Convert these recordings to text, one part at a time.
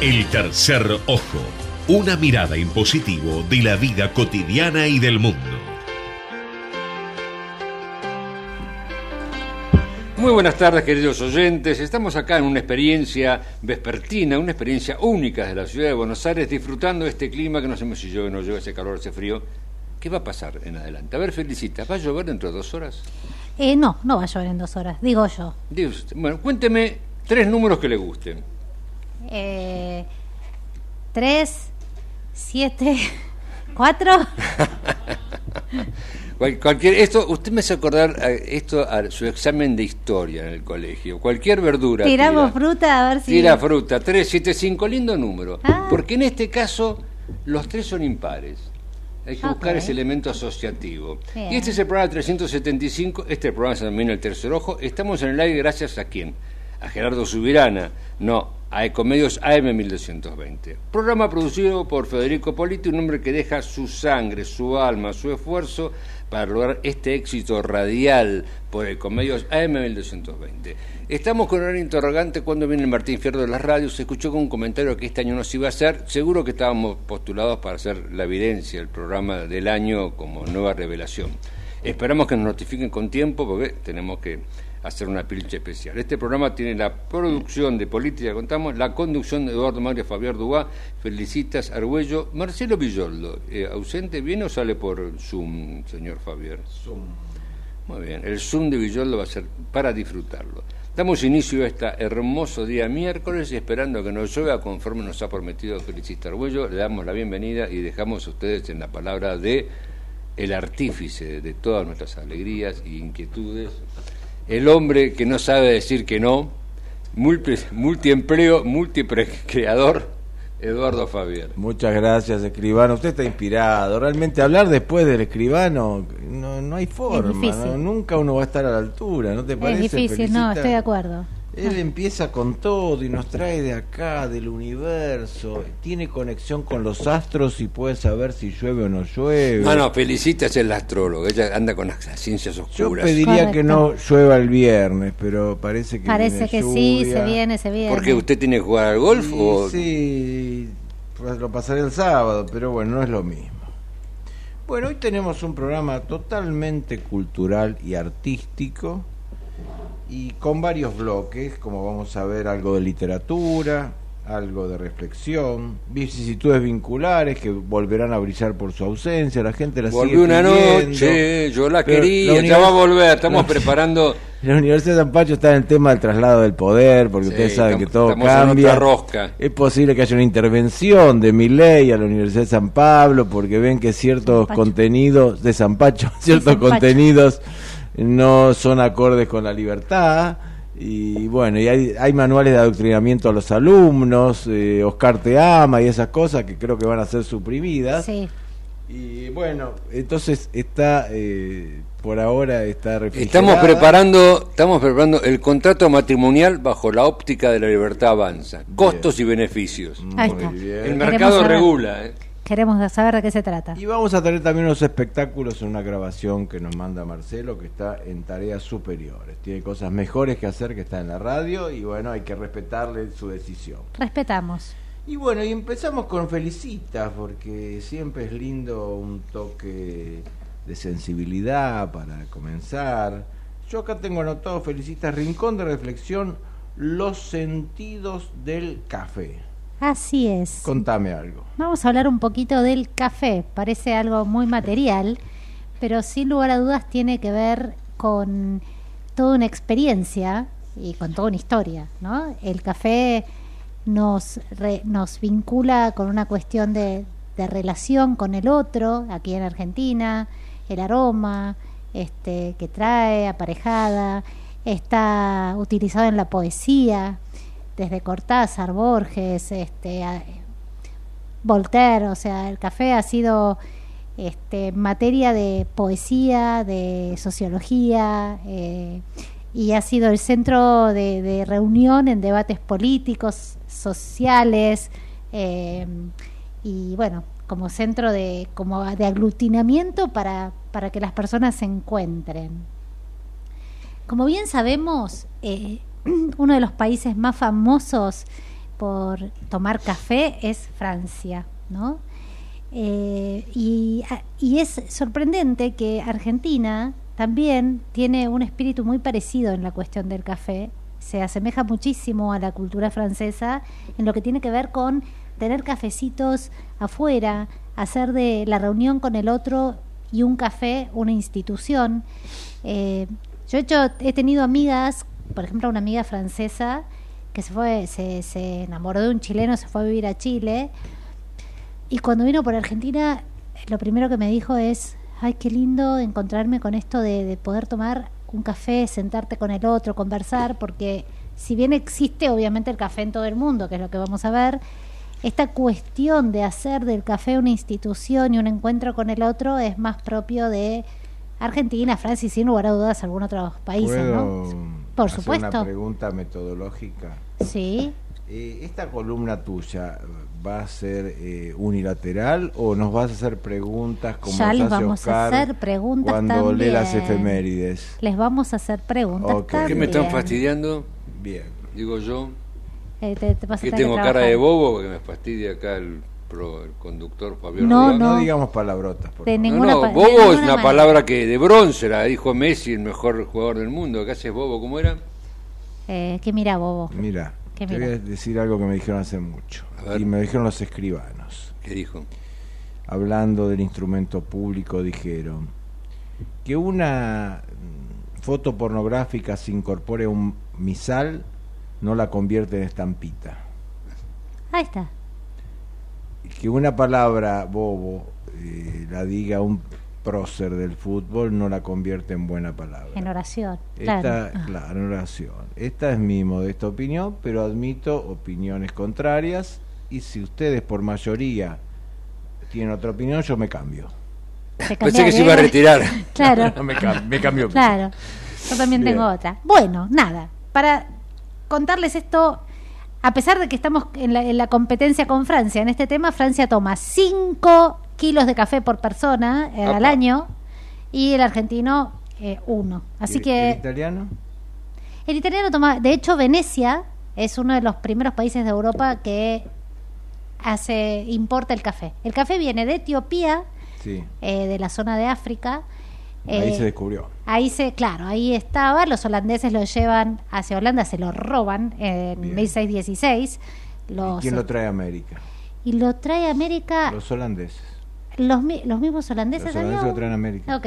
El tercer ojo, una mirada en positivo de la vida cotidiana y del mundo. Muy buenas tardes, queridos oyentes. Estamos acá en una experiencia vespertina, una experiencia única de la ciudad de Buenos Aires, disfrutando de este clima que no sabemos si llueve o no llueve, ese calor, ese frío. ¿Qué va a pasar en adelante? A ver, Felicita, ¿va a llover dentro de dos horas? Eh, no, no va a llover en dos horas, digo yo. Dios, bueno, cuénteme tres números que le gusten. Eh, tres, siete, cuatro. Cual- cualquier, esto, usted me hace acordar a esto a su examen de historia en el colegio. Cualquier verdura. Tiramos tira. fruta a ver si. Tira fruta, 3, 7, 5, lindo número. Ah. Porque en este caso los tres son impares. Hay que buscar ese elemento asociativo. Bien. Y este es el programa 375, este programa es también el tercer ojo. Estamos en el aire gracias a quién? A Gerardo Subirana, no, a Ecomedios AM 1220. Programa producido por Federico Politi, un hombre que deja su sangre, su alma, su esfuerzo para lograr este éxito radial por Ecomedios AM 1220. Estamos con un interrogante cuando viene Martín Fierro de las radios. Se escuchó con un comentario que este año no se iba a hacer. Seguro que estábamos postulados para hacer la evidencia, el programa del año como nueva revelación. Esperamos que nos notifiquen con tiempo porque tenemos que hacer una pilcha especial. Este programa tiene la producción de Política Contamos, la conducción de Eduardo Mario Fabián Dubá, Felicitas Argüello, Marcelo Villoldo, eh, ausente, ¿viene o sale por Zoom, señor Fabián? Zoom. Muy bien, el Zoom de Villoldo va a ser para disfrutarlo. Damos inicio a este hermoso día miércoles y esperando que nos llueva conforme nos ha prometido Felicita Argüello, le damos la bienvenida y dejamos a ustedes en la palabra de el artífice de todas nuestras alegrías e inquietudes, el hombre que no sabe decir que no, multi- multiempleo, multicreador, Eduardo Fabián. Muchas gracias, escribano. Usted está inspirado. Realmente hablar después del escribano no, no hay forma. Nunca uno va a estar a la altura, ¿no te parece? Es difícil, no, estoy de acuerdo. Él empieza con todo y nos trae de acá, del universo. Tiene conexión con los astros y puede saber si llueve o no llueve. No, no, Felicita es el astrólogo, ella anda con las ciencias Yo oscuras. pediría que no llueva el viernes, pero parece que Parece que sí, se viene, se viene. ¿Porque usted tiene que jugar al golf Sí, o sí, pues lo pasaré el sábado, pero bueno, no es lo mismo. Bueno, hoy tenemos un programa totalmente cultural y artístico y con varios bloques, como vamos a ver algo de literatura, algo de reflexión, vicisitudes vinculares que volverán a brillar por su ausencia, la gente la sigue volvió una pidiendo. noche, yo la quería, la ya va a volver, estamos la- preparando La Universidad de San Pacho está en el tema del traslado del poder, porque Sí, ustedes saben que todo cambia. rosca. Es posible que haya una intervención de mi ley a la Universidad de San Pablo, porque ven que ciertos contenidos de San Pacho, ciertos San Pacho. No son acordes con la libertad. Y bueno, y hay, hay manuales de adoctrinamiento a los alumnos, eh, Oscar te ama y esas cosas que creo que van a ser suprimidas. Sí. Y bueno, entonces está, eh, por ahora está Estamos preparando, estamos preparando el contrato matrimonial bajo la óptica de la libertad avanza, costos y beneficios. Ahí Muy está. bien. El mercado regula. ¿eh? Queremos saber de qué se trata. Y vamos a tener también unos espectáculos en una grabación que nos manda Marcelo, que está en tareas superiores. Tiene cosas mejores que hacer que está en la radio y bueno, hay que respetarle su decisión. Respetamos. Y bueno, y empezamos con Felicitas, porque siempre es lindo un toque de sensibilidad para comenzar. Yo acá tengo anotado Felicitas, Rincón de Reflexión, los sentidos del café. Así es. Contame algo. Vamos a hablar un poquito del café. Parece algo muy material, pero sin lugar a dudas tiene que ver con toda una experiencia y con toda una historia, ¿no? El café nos, re- nos vincula con una cuestión de, de relación con el otro, aquí en Argentina, el aroma este, que trae, aparejada, está utilizado en la poesía, desde Cortázar, Borges, este, Voltaire, o sea, el café ha sido este, materia de poesía, de sociología, eh, y ha sido el centro de, de reunión en debates políticos, sociales, eh, y bueno, como centro de, como de aglutinamiento para, para que las personas se encuentren. Como bien sabemos, eh, uno de los países más famosos por tomar café es Francia, ¿no? Eh, y, y es sorprendente que Argentina también tiene un espíritu muy parecido en la cuestión del café. Se asemeja muchísimo a la cultura francesa en lo que tiene que ver con tener cafecitos afuera, hacer de la reunión con el otro y un café una institución. Eh, yo he, hecho, he tenido amigas, por ejemplo, una amiga francesa que se fue, se, se enamoró de un chileno, se fue a vivir a Chile y cuando vino por Argentina, lo primero que me dijo es, ay, qué lindo encontrarme con esto de, de poder tomar un café, sentarte con el otro, conversar, porque si bien existe obviamente el café en todo el mundo, que es lo que vamos a ver, esta cuestión de hacer del café una institución y un encuentro con el otro es más propio de Argentina, Francia y sin lugar a dudas algún otro país, ¿Puedo ¿no? Por hacer supuesto. una pregunta metodológica? Sí. Eh, ¿Esta columna tuya va a ser eh, unilateral o nos vas a hacer preguntas como Ya les vamos a Oscar hacer preguntas cuando lee las también. efemérides? Les vamos a hacer preguntas. Ok. ¿Qué me están también. fastidiando? Bien. Digo yo. Eh, te- te vas a Que tengo que cara de bobo que me fastidia acá el, pro- el conductor Fabio No. No, no. digamos palabrotas, por De. No, ninguna no, de bobo es una manera. palabra que de bronce la dijo Messi, el mejor jugador del mundo. ¿Qué haces bobo? ¿Cómo era? Eh, que mira, bobo. Mira, ¿Qué te mira? voy a decir algo que me dijeron hace mucho. A ver. Y me dijeron los escribanos. ¿Qué dijo? hablando del instrumento público, dijeron que una mm, foto pornográfica se incorpore a un misal no la convierte en estampita. Ahí está. Que una palabra bobo eh, la diga un prócer del fútbol no la convierte en buena palabra. En oración. Esta, Claro. Ah. claro, en oración. Esta es mi modesta opinión, pero admito opiniones contrarias y si ustedes por mayoría tienen otra opinión, yo me cambio. Pensé que se iba a retirar. Claro. me, cam- me cambio. Claro. Yo también Bien. tengo otra. Bueno, nada. Para contarles esto, a pesar de que estamos en la, en la competencia con Francia en este tema, Francia toma 5 kilos de café por persona eh, al año y el argentino eh, uno. Así ¿Y el- que ¿El italiano? el italiano toma, de hecho Venecia es uno de los primeros países de Europa que hace importa el café. El café viene de Etiopía, Sí. eh, de la zona de África. Ahí Eh, se descubrió. Ahí se, claro, ahí estaba, los holandeses lo llevan hacia Holanda, se lo roban en Bien. 1616. ¿Y Los, quién lo trae a América? y lo trae a América Los holandeses. los, los mismos holandeses. Los holandeses lo traen a América. Ok,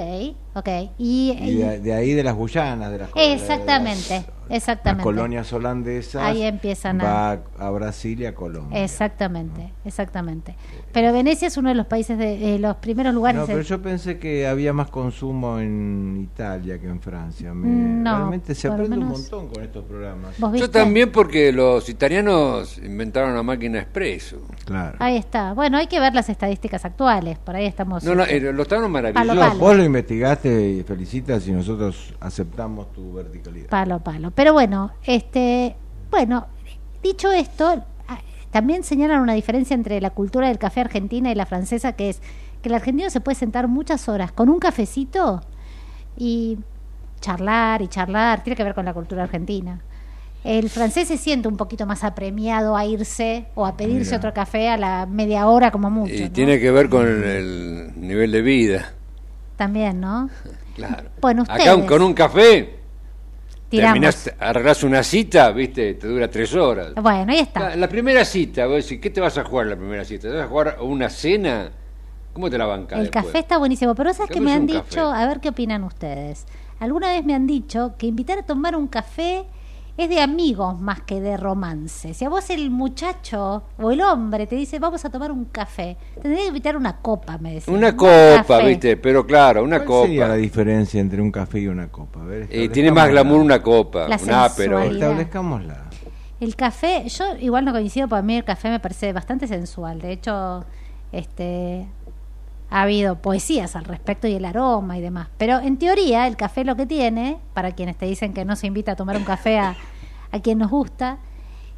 ok. Y, Y de, de ahí de las Guyanas, de las de las- Exactamente. Las colonias holandesas. Ahí empiezan a- va a, Brasil y a Colombia. exactamente, exactamente. Pero Venecia es uno de los países de, de los primeros lugares. No, pero yo pensé que había más consumo en Italia que en Francia. Me- No, realmente se lo aprende un montón con estos programas. ¿Vos Yo también porque los italianos inventaron la máquina expreso. Claro. Ahí está. Bueno, hay que ver las estadísticas actuales. Por ahí estamos. No, no, eh, los italianos maravillosos. Palo, palo. Vos lo investigaste y felicitas y nosotros aceptamos tu verticalidad. Palo, palo. Pero bueno, este, bueno, dicho esto, ah, también señalan una diferencia entre la cultura del café argentina y la francesa, que es que el argentino se puede sentar muchas horas con un cafecito y charlar y charlar, tiene que ver con la cultura argentina. El francés se siente un poquito más apremiado a irse o a pedirse Mira. otro café a la media hora como mucho. Y ¿no? tiene que ver con el, el nivel de vida. También, ¿no? Claro. Bueno, Acá ustedes. con un café, Tiramos. terminás, arreglás una cita, viste, te dura tres horas. Bueno, ahí está. La, la primera cita, vos decís, ¿qué te vas a jugar la primera cita? ¿Te vas a jugar una cena? ¿Cómo te la bancas El después? café está buenísimo, pero sabes ¿Qué que me han dicho, café? a ver qué opinan ustedes. Alguna vez me han dicho que invitar a tomar un café es de amigos más que de romance. Si a vos el muchacho o el hombre te dice vamos a tomar un café, tendría que invitar una copa, me decían. Una Un copa, café. viste, pero claro, una ¿Cuál copa. sería la diferencia entre un café y una copa? A ver, Eh, tiene más glamour una copa, La un ápero. sensualidad. Establezcámosla. El café, yo igual no coincido, para mí el café me parece bastante sensual. De hecho, este ha habido poesías al respecto y el aroma y demás. Pero en teoría, el café lo que tiene, para quienes te dicen que no se invita a tomar un café a, a quien nos gusta,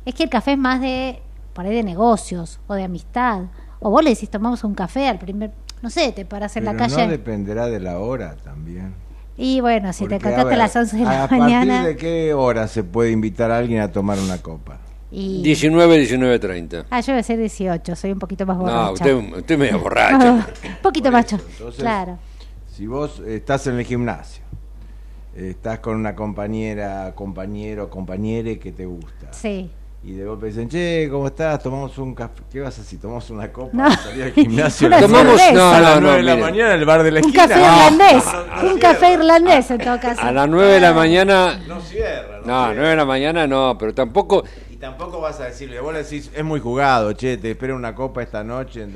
es que el café es más de, por ahí, de negocios o de amistad. O vos le decís, tomamos un café al primer, no sé, te paras en Pero la calle. no dependerá de la hora también. y bueno, si te Porque, a a ver, las 11 de la ¿A mañana. partir de qué hora se puede invitar a alguien a tomar una copa? Y... 19, 19, 30. Ah, yo voy a ser 18, soy un poquito más borracha. No, usted, usted es medio borracho. un poquito más. entonces- Claro. Si vos estás en el gimnasio, estás con una compañera, compañero, compañere que te gusta. Sí. Y de golpe dicen, che, ¿cómo estás? Tomamos un café. ¿Qué vas a hacer? ¿Tomamos una copa? No. Salir al gimnasio. Tomamos- no, a las no, nueve de la mire. mañana en el bar de la Un esquina. café No, irlandés. no, no un cierra. café irlandés en todo caso. A las 9 de la mañana. No cierra. No, cierra. 9 de la mañana no, pero tampoco. Tampoco vas a decirle, vos le decís, es muy jugado, che, te espero una copa esta noche.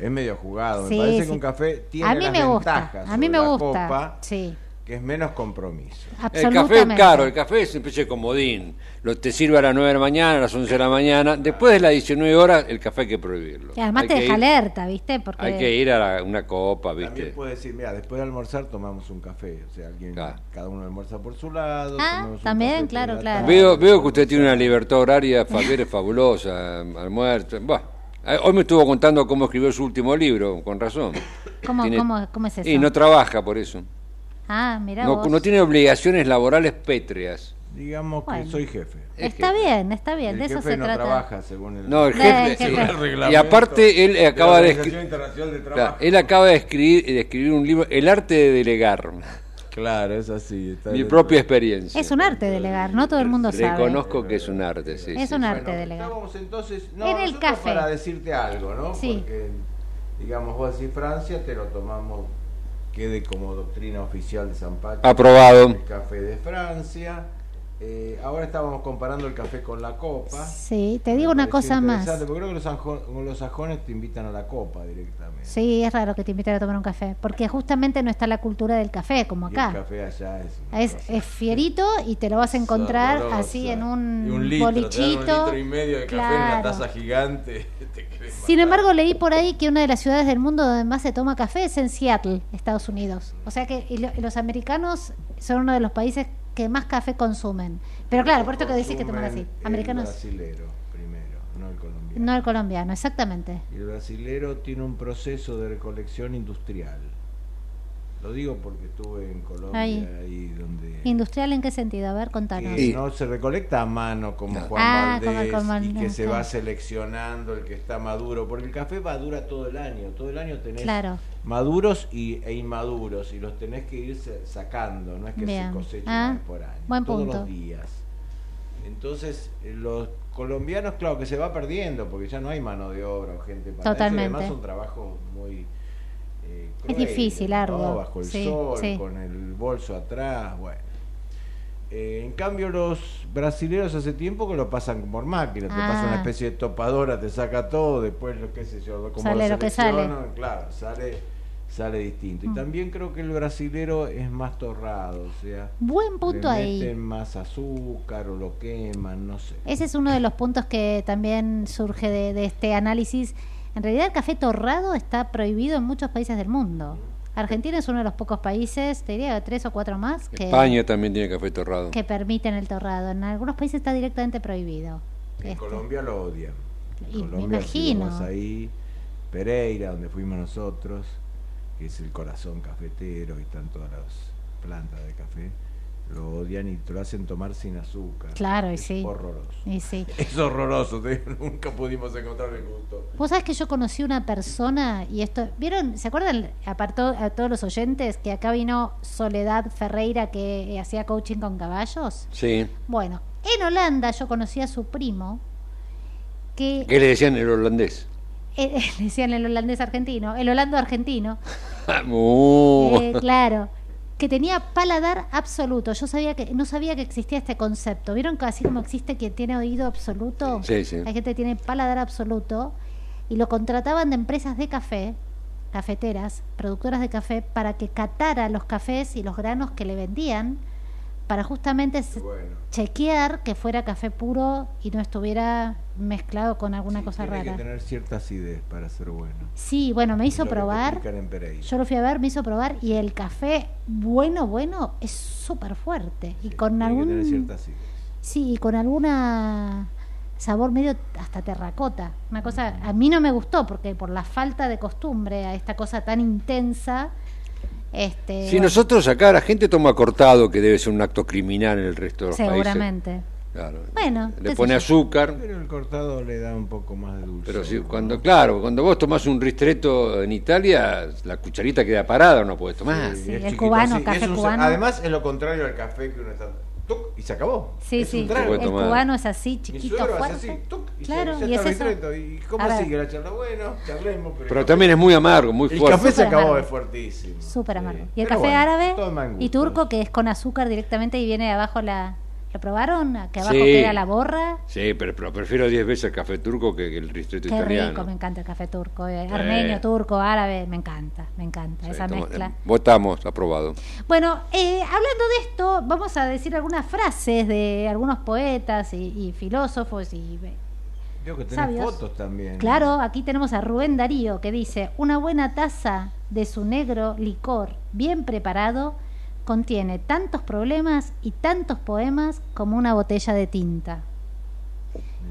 Es medio jugado. Sí, me parece sí. que un café tiene a mí las me gusta. ventajas A mí me gusta. copa, Sí. Que es menos compromiso. El café, claro, el café es una especie de comodín. Lo, te sirve a las 9 de la mañana, a las 11 de la mañana. Después de las 19 horas, el café hay que prohibirlo. Y además Hay te deja ir- alerta, ¿viste? Porque Hay que ir a la- una copa, También ¿viste? puede decir, mira, después de almorzar tomamos un café. O sea, alguien, Claro. cada uno almuerza por su lado. Ah, también, claro, la claro. tarde, Veo, veo que usted tiene una libertad horaria, Javier, es fabulosa, almuerzo. Bah, eh, hoy me estuvo contando cómo escribió su último libro, con razón. ¿Cómo, Tiene- cómo, cómo es eso? Y no trabaja por eso. Ah, mira No, vos. no tiene obligaciones laborales pétreas. Digamos que soy jefe. es Está bien, está bien, el de eso jefe se no trata. trabaja según el, No, el jefe. el reglamento Y aparte, él acaba de, Claro, él acaba de escribir, de escribir un libro, El arte de delegar, Claro, es así. está mi propia experiencia. Es un arte delegar, no todo el mundo sabe. Reconozco que es un arte, sí. Es sí, un sí. arte Bueno, delegar. estábamos entonces, no, En el café. para decirte algo, ¿no? Sí. Porque, digamos, vos decís Francia, te lo tomamos, quede como doctrina oficial de San Patrick. Aprobado. El café de Francia. Eh, ahora estábamos comparando el café con la copa. Sí, te digo una cosa más. interesante, Porque creo que los, sajo- los sajones te invitan a la copa directamente. Sí, es raro que te inviten a tomar un café, porque justamente no está la cultura del café como Y el acá. café allá es. Es, fierito y te lo vas a encontrar así en Y un, te dan bolichito. un litro y medio de café en una taza gigante. te Sin embargo, leí por ahí que una de las ciudades del mundo donde más se toma café es en Seattle, Estados Unidos. O sea que y lo- y los americanos son uno de los países que más café consumen. Pero claro, por esto que decís que toman así. Americanos, brasilero no el colombiano. exactamente. Y el brasilero tiene un proceso de recolección industrial. Lo digo porque estuve en Colombia Ahí. ahí donde ¿Industrial en qué sentido? A ver, contanos. que no se recolecta a mano como No. Juan Ah, como Valdés el y que se claro. va seleccionando el que está maduro, porque el café va dura todo el año, todo el año tenés Claro. maduros y, e inmaduros y los tenés que ir se- sacando, no es que Bien. se cosechen Ah, por año, buen todos punto. los días. Entonces, eh, los colombianos, claro que se va perdiendo porque ya no hay mano de obra o gente para eso, Totalmente. además son trabajos muy eh, Es difícil, ¿no? arduo. bajo el Sí, sol, sí. con el bolso atrás, bueno. Eh, en cambio los brasileños hace tiempo que lo pasan por máquina, te pasa Ah. una especie de topadora, te saca todo, después lo qué sé yo, como Sale lo que sale. claro, sale sale distinto. Y Mm. también creo que el brasilero es más torrado, o sea, Buen punto le ahí. meten más azúcar o lo queman, no sé. Ese es uno de los puntos que también surge de, de este análisis. En realidad el café torrado está prohibido en muchos países del mundo. Argentina es uno de los pocos países, te diría tres o cuatro más, que, España también tiene café torrado. que permiten el torrado. En algunos países está directamente prohibido. En Este, Colombia lo odian. En Y me Colombia, si imagino. vas ahí, Pereira, donde fuimos nosotros, que es el corazón cafetero y están todas las plantas de café, lo odian y te lo hacen tomar sin azúcar. Claro, y es sí. horroroso. Y sí. Es horroroso, te digo, nunca pudimos encontrar el gusto. Vos sabés que yo conocí una persona y esto, ¿vieron? ¿Se acuerdan apartó a todos los oyentes que acá vino Soledad Ferreira que eh, hacía coaching con caballos? Sí. Bueno, en Holanda yo conocí a su primo que ¿Qué le decían el holandés? eh, le decían el holandés argentino, el holando argentino, Uh, eh, claro, que tenía paladar absoluto. Yo sabía que no sabía que existía este concepto. ¿Vieron que así como existe quien tiene oído absoluto? Sí, sí. Hay gente que tiene paladar absoluto y lo contrataban de empresas de café, cafeteras, productoras de café para que catara los cafés y los granos que le vendían para justamente Bueno, chequear que fuera café puro y no estuviera mezclado con alguna sí, cosa tiene rara. que tener cierta acidez para ser bueno. Sí, bueno, me hizo Lo que probar. Yo lo fui a ver, me hizo probar y el café bueno, bueno, es súper fuerte. Y con tiene que tener algún... cierta acidez. Sí, y con alguna sabor medio hasta terracota. Una cosa, a mí no me gustó porque por la falta de costumbre a esta cosa tan intensa, este, si bueno, nosotros acá la gente toma cortado, que debe ser un acto criminal en el resto de los países. seguramente. Claro. Bueno, le pone yo. azúcar. Pero el cortado le da un poco más de dulce. Pero sí, cuando, claro, cuando vos tomás un ristretto en Italia, la cucharita queda parada, no puedes tomar. Sí, el cubano, café cubano. Además, es lo contrario al café que uno está. Tuc, y se acabó. Sí, Es sí, un trago. El tomar. cubano es así, Mi chiquito, hace fuerte. así, tuc, y claro, ya y es está el eso. ¿Y cómo sigue la charla? Bueno, charlemos. Pero, Pero el también es muy amargo, muy El fuerte. café se acabó, amargo. es fuertísimo. Súper Sí. amargo. Y el Pero café bueno, árabe y turco, que es con azúcar directamente y viene abajo la... ¿Lo probaron? Que abajo Sí. queda la borra. Sí, pero, pero prefiero 10 veces el café turco que, que el ristretto Qué italiano. rico, me encanta el café turco. eh. Armenio, turco, árabe, me encanta, me encanta Sí, esa mezcla. eh, Votamos, aprobado. Bueno, eh, hablando de esto, vamos a decir algunas frases de algunos poetas y, y filósofos y Creo que tenés sabios. fotos también. Claro, aquí tenemos a Rubén Darío que dice, una buena taza de su negro licor bien preparado contiene tantos problemas y tantos poemas como una botella de tinta.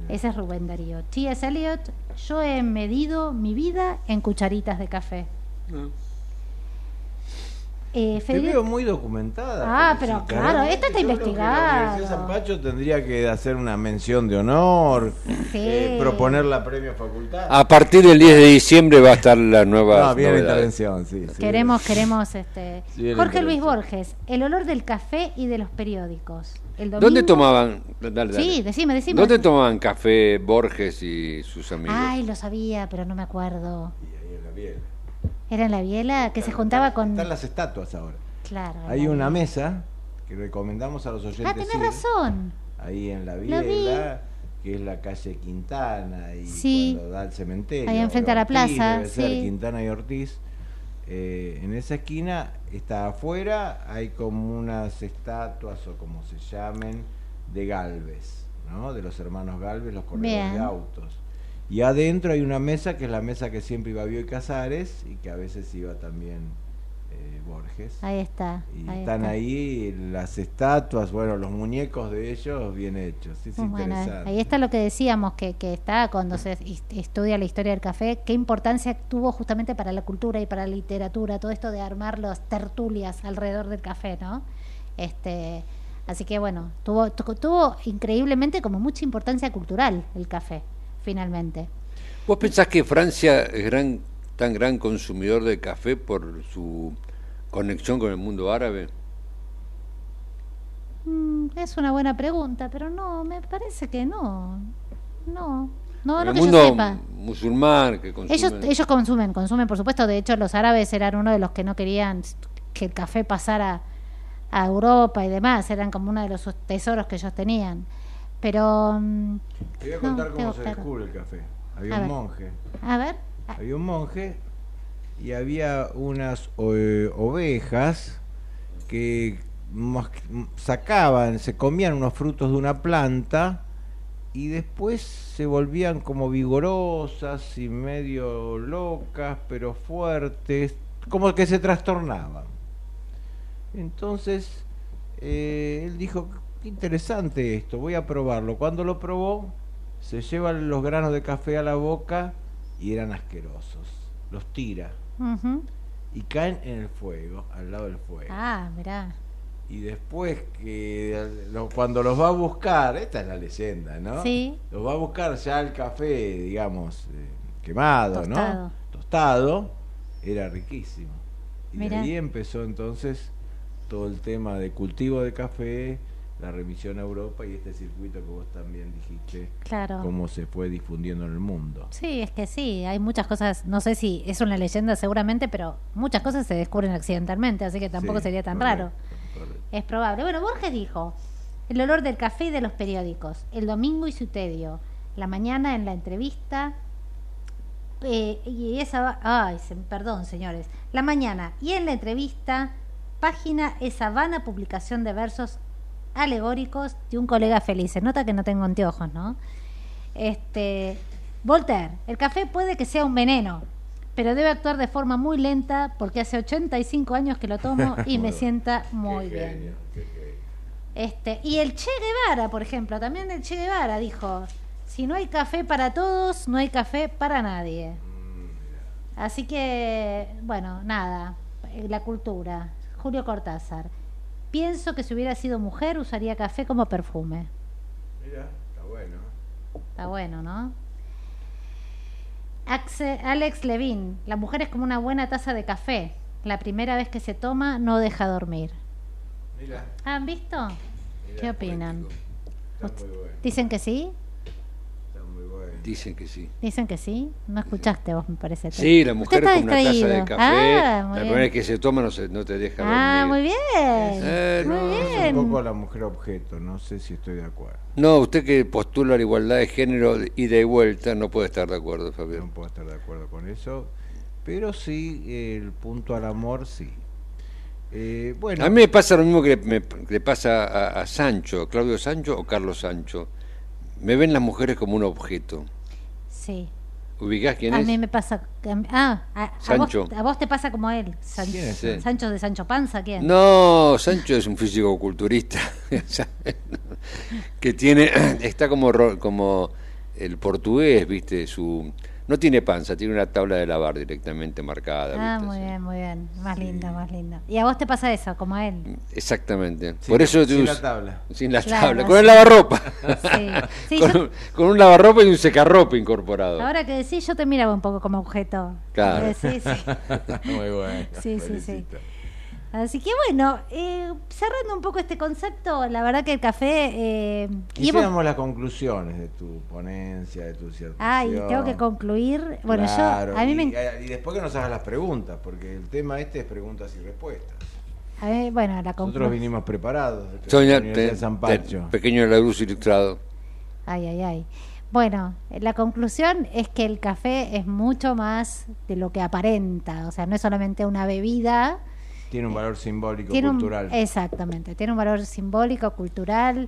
Ese es Rubén Darío. T.S. Eliot, yo he medido mi vida en cucharitas de café. Eh, Te veo muy documentada. Ah, pero claro, Realmente esto está investigado. La San Pacho tendría que hacer una mención de honor, Sí. eh, proponer la premio facultad. A partir del 10 de diciembre va a estar la nueva. no, viene la intervención, sí. sí. Queremos, queremos, este. Jorge Luis. Borges, el olor del café y de los periódicos. El ¿Dónde domingo- tomaban? Dale, dale. Sí, decime, decime. ¿Dónde tomaban café Borges y sus amigos? Ay, lo sabía, pero no me acuerdo. Y ahí en la biela. ¿Era en la biela que se juntaba con. Están las estatuas ahora. Claro. Hay una mesa que recomendamos a los oyentes. Ah, tenés ir, razón. Ahí en la biela, que es la calle Quintana y Sí. cuando da el cementerio. Ahí enfrente a la plaza, Debe ser sí. Quintana y Ortiz. Eh, en esa esquina está afuera, hay como unas estatuas o como se llamen de Galvez, ¿no? De los hermanos Galvez, los corredores Bien. de autos. Y adentro hay una mesa que es la mesa que siempre iba Bioy Casares y que a veces iba también eh, Borges. Ahí está. Y ahí están está. ahí las estatuas, bueno, los muñecos de ellos bien hechos. Bueno, ahí está lo que decíamos, que, que está cuando se estudia la historia del café, qué importancia tuvo justamente para la cultura y para la literatura, todo esto de armar las tertulias alrededor del café, ¿no? Este, así que bueno, tuvo, tu- tuvo increíblemente como mucha importancia cultural el café, finalmente. ¿Vos pensás que Francia es gran, tan gran consumidor de café por su conexión con el mundo árabe? Mm, es una buena pregunta, pero no, me parece que no. No, no, En no el que mundo yo sepa. musulmán que consume... Ellos, ellos consumen, consumen, por supuesto. De hecho, los árabes eran uno de los que no querían que el café pasara a Europa y demás. Eran como uno de los tesoros que ellos tenían. Pero, mm, Te voy a no, contar cómo se descubre el café. Había A un ver. monje. a ver. Había un monje y había unas eh, ovejas que sacaban, se comían unos frutos de una planta y después se volvían como vigorosas y medio locas, pero fuertes, como que se trastornaban. Entonces, eh, él dijo, qué interesante esto, voy a probarlo. Cuando lo probó, se llevan los granos de café a la boca y eran asquerosos. Los tira y caen en el fuego, al lado del fuego. Ah, mirá. Y después que cuando los va a buscar, esta es la leyenda, ¿no? Sí. Los va a buscar ya el café, digamos, eh, quemado, Tostado. ¿no? Tostado, era riquísimo. Y Mirá. de ahí empezó entonces todo el tema de cultivo de café, la remisión a Europa y este circuito que vos también dijiste, Claro. cómo se fue difundiendo en el mundo. Sí, es que sí, hay muchas cosas, no sé si es una leyenda seguramente, pero muchas cosas se descubren accidentalmente, así que tampoco Sí, sería tan correcto, raro. correcto. Es probable. Bueno, Borges dijo, el olor del café y de los periódicos, el domingo y su tedio, la mañana en la entrevista, eh, y esa, ay, perdón señores, la mañana y en la entrevista, página esa vana publicación de versos alegóricos de un colega feliz. Se nota que no tengo anteojos, ¿no? Este, Voltaire, el café puede que sea un veneno, pero debe actuar de forma muy lenta porque hace 85 años que lo tomo y me sienta muy Qué bien. genio, qué genio. Este, y el Che Guevara, por ejemplo, también el Che Guevara dijo, si no hay café para todos, no hay café para nadie. Mm, Así que, bueno, nada, eh, la cultura. Julio Cortázar. Pienso que si hubiera sido mujer usaría café como perfume. Mira, está bueno. Está bueno, ¿no? Alex Levin, la mujer es como una buena taza de café. La primera vez que se toma no deja dormir. Mira, ¿Han visto? ¿Qué opinan? bueno. ¿Dicen que sí? Muy. Dicen que sí. ¿Dicen que sí? No escuchaste vos, me parece. Sí, la mujer con una taza de café. Ah, muy la primera vez que se toma no, se, no te deja Ah, muy dormir. bien. Eh, muy no, bien. un poco la mujer objeto, no sé si estoy de acuerdo. No, usted que postula la igualdad de género y de vuelta no puede estar de acuerdo, No Fabián. puedo estar de acuerdo con eso, pero sí el punto al amor, sí. Eh, bueno, A mí me pasa lo mismo que le, me- que le pasa a, a Sancho, Claudio Sancho o Carlos Sancho. Me ven las mujeres como un objeto. Sí. ¿Ubicás quién a es? mí me pasa. a Ah, a, a vos, a te pasa como él. San- ¿Quién es. Sancho de Sancho Panza, ¿quién? No, Sancho es un físico culturista que tiene está como como el portugués, ¿viste? Su no tiene panza, tiene una tabla de lavar directamente marcada, Ah, ¿viste? muy Sí. bien, muy bien. Más lindo, más lindo. ¿Y a vos te pasa eso, como a él? Exactamente. sin- Por eso sin la tabla. Sin la Claro, tabla, sí. con el lavarropa. Sí. Sí, con, yo- un- con un lavarropa y un secarropa incorporado. Ahora que decís, yo te miraba un poco como objeto. Claro. Sí, sí. muy bueno. Sí, sí, sí. Así que bueno, eh, cerrando un poco este concepto, la verdad que el café... Eh, Quisiéramos las conclusiones de tu ponencia, de tu disertación. Ah, y tengo que concluir. Bueno, Claro, yo, a mí y, me... eh, y después que nos hagas las preguntas, porque el tema este es preguntas y respuestas. a mí- bueno, la Nosotros vinimos preparados de Soy la te- San te- pequeño la luz ilustrado. Ay, ay, ay. Bueno, la conclusión es que el café es mucho más de lo que aparenta. O sea, no es solamente una bebida. Tiene un valor simbólico, Tiene un- cultural. exactamente, tiene un valor simbólico, cultural.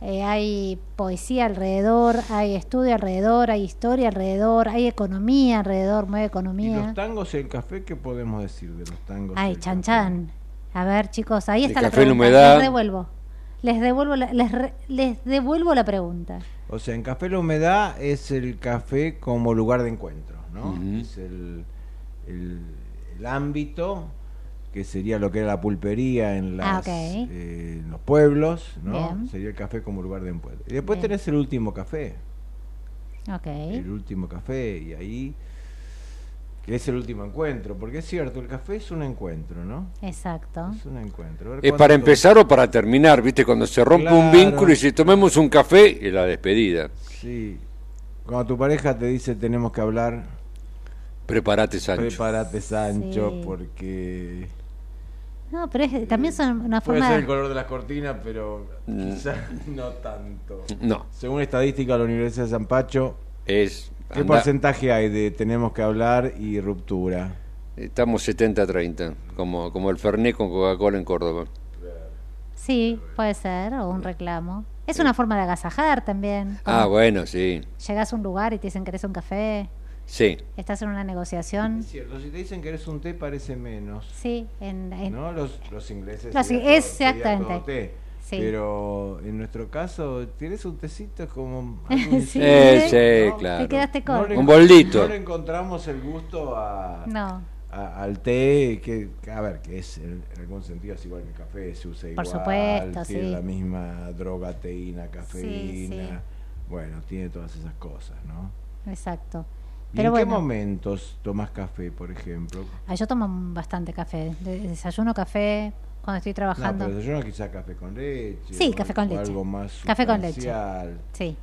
eh, hay poesía alrededor, hay estudio alrededor, hay historia alrededor, hay economía alrededor, mueve ¿Y economía. los tangos y el café qué podemos decir de los tangos? y Ay, chan café? chan. A ver, chicos, ahí El está la café, la pregunta. humedad. Les devuelvo. Les devuelvo la, les, re- les devuelvo la pregunta. O sea, en Café La Humedad es el café como lugar de encuentro, ¿no? Es el, el, el ámbito que sería lo que era la pulpería en, las, Ah, eh, en los pueblos, ¿no? Bien. Sería el café como lugar de encuentro. Y después Bien. tenés el último café, Ok. el último café, y ahí que es el último encuentro, porque es cierto, el café es un encuentro, ¿no? Exacto. Es un encuentro. Ver ¿Es para empezar o para terminar? ¿Viste? Cuando se rompe un vínculo y si tomemos un café y la despedida. Sí. Cuando tu pareja te dice tenemos que hablar, Prepárate, Sancho. prepárate Sancho, Sí. porque No, pero es, también son una puede forma ser el de... color de las cortinas, pero quizás no tanto. No, Según estadística de la Universidad de San Pacho, es. ¿qué anda- porcentaje hay de tenemos que hablar y ruptura? estamos 70-30, como, como el Fernet con Coca-Cola en Córdoba. Sí, puede ser, o un reclamo. Es una forma de agasajar también. Ah, bueno, sí. Llegás a un lugar y te dicen que eres un café, Sí. estás en una negociación. Es cierto, si te dicen que eres un té parece menos. Sí, en, en- ¿No? Los, los ingleses. Los- todo- exactamente. té. Sí. Pero en nuestro caso, tienes un tecito es como. Sí. Eh, sí, ¿no? claro. te quedaste No corto. le- Un boldito. No le encontramos el gusto a, No, a- al té, que, a ver, que es en, en algún sentido es igual que el café, se usa Por igual. supuesto, tiene sí. la misma droga, teína, cafeína. sí. Bueno, tiene todas esas cosas, ¿no? exacto. ¿Y Pero en qué bueno, momentos tomas café, por ejemplo? ah, yo tomo bastante café. De- Desayuno café cuando estoy No, trabajando. pero desayuno quizá café con leche. Sí, café con leche. algo más Café con leche. Sí.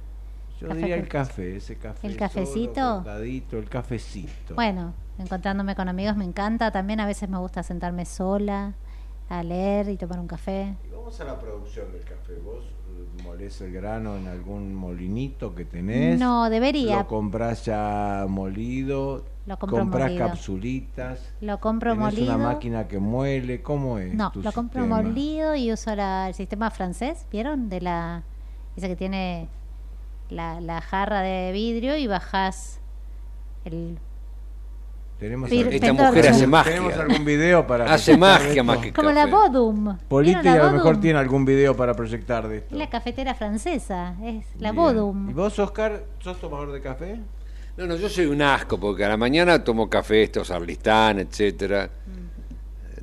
Yo Café diría el café, ese café. ¿El solo, cafecito? cortadito, el cafecito. Bueno, encontrándome con amigos me encanta. También a veces me gusta sentarme sola a leer y tomar un café. Vamos a la producción del café. ¿Vos eh, molés el grano en algún molinito que tenés? No, debería. ¿Lo comprás ya molido? Lo compro ¿Comprás molido. capsulitas? Lo compro ¿Tenés molido. una máquina que muele? ¿Cómo es No, tu lo compro sistema? molido y uso la- el sistema francés, ¿vieron? De la ese que tiene la, la jarra de vidrio y bajás el Tenemos Esta mujer hace magia. ¿Tenemos algún video para Hace magia más que como la. Bodum. Politi ¿Vieron a lo mejor tiene algún video para proyectar de esto. Es la cafetera francesa, es la Bien. Bodum. ¿Y vos, Oscar, sos tomador de café? No, no, yo soy un asco porque a la mañana tomo café, estos Arlistán, etcétera.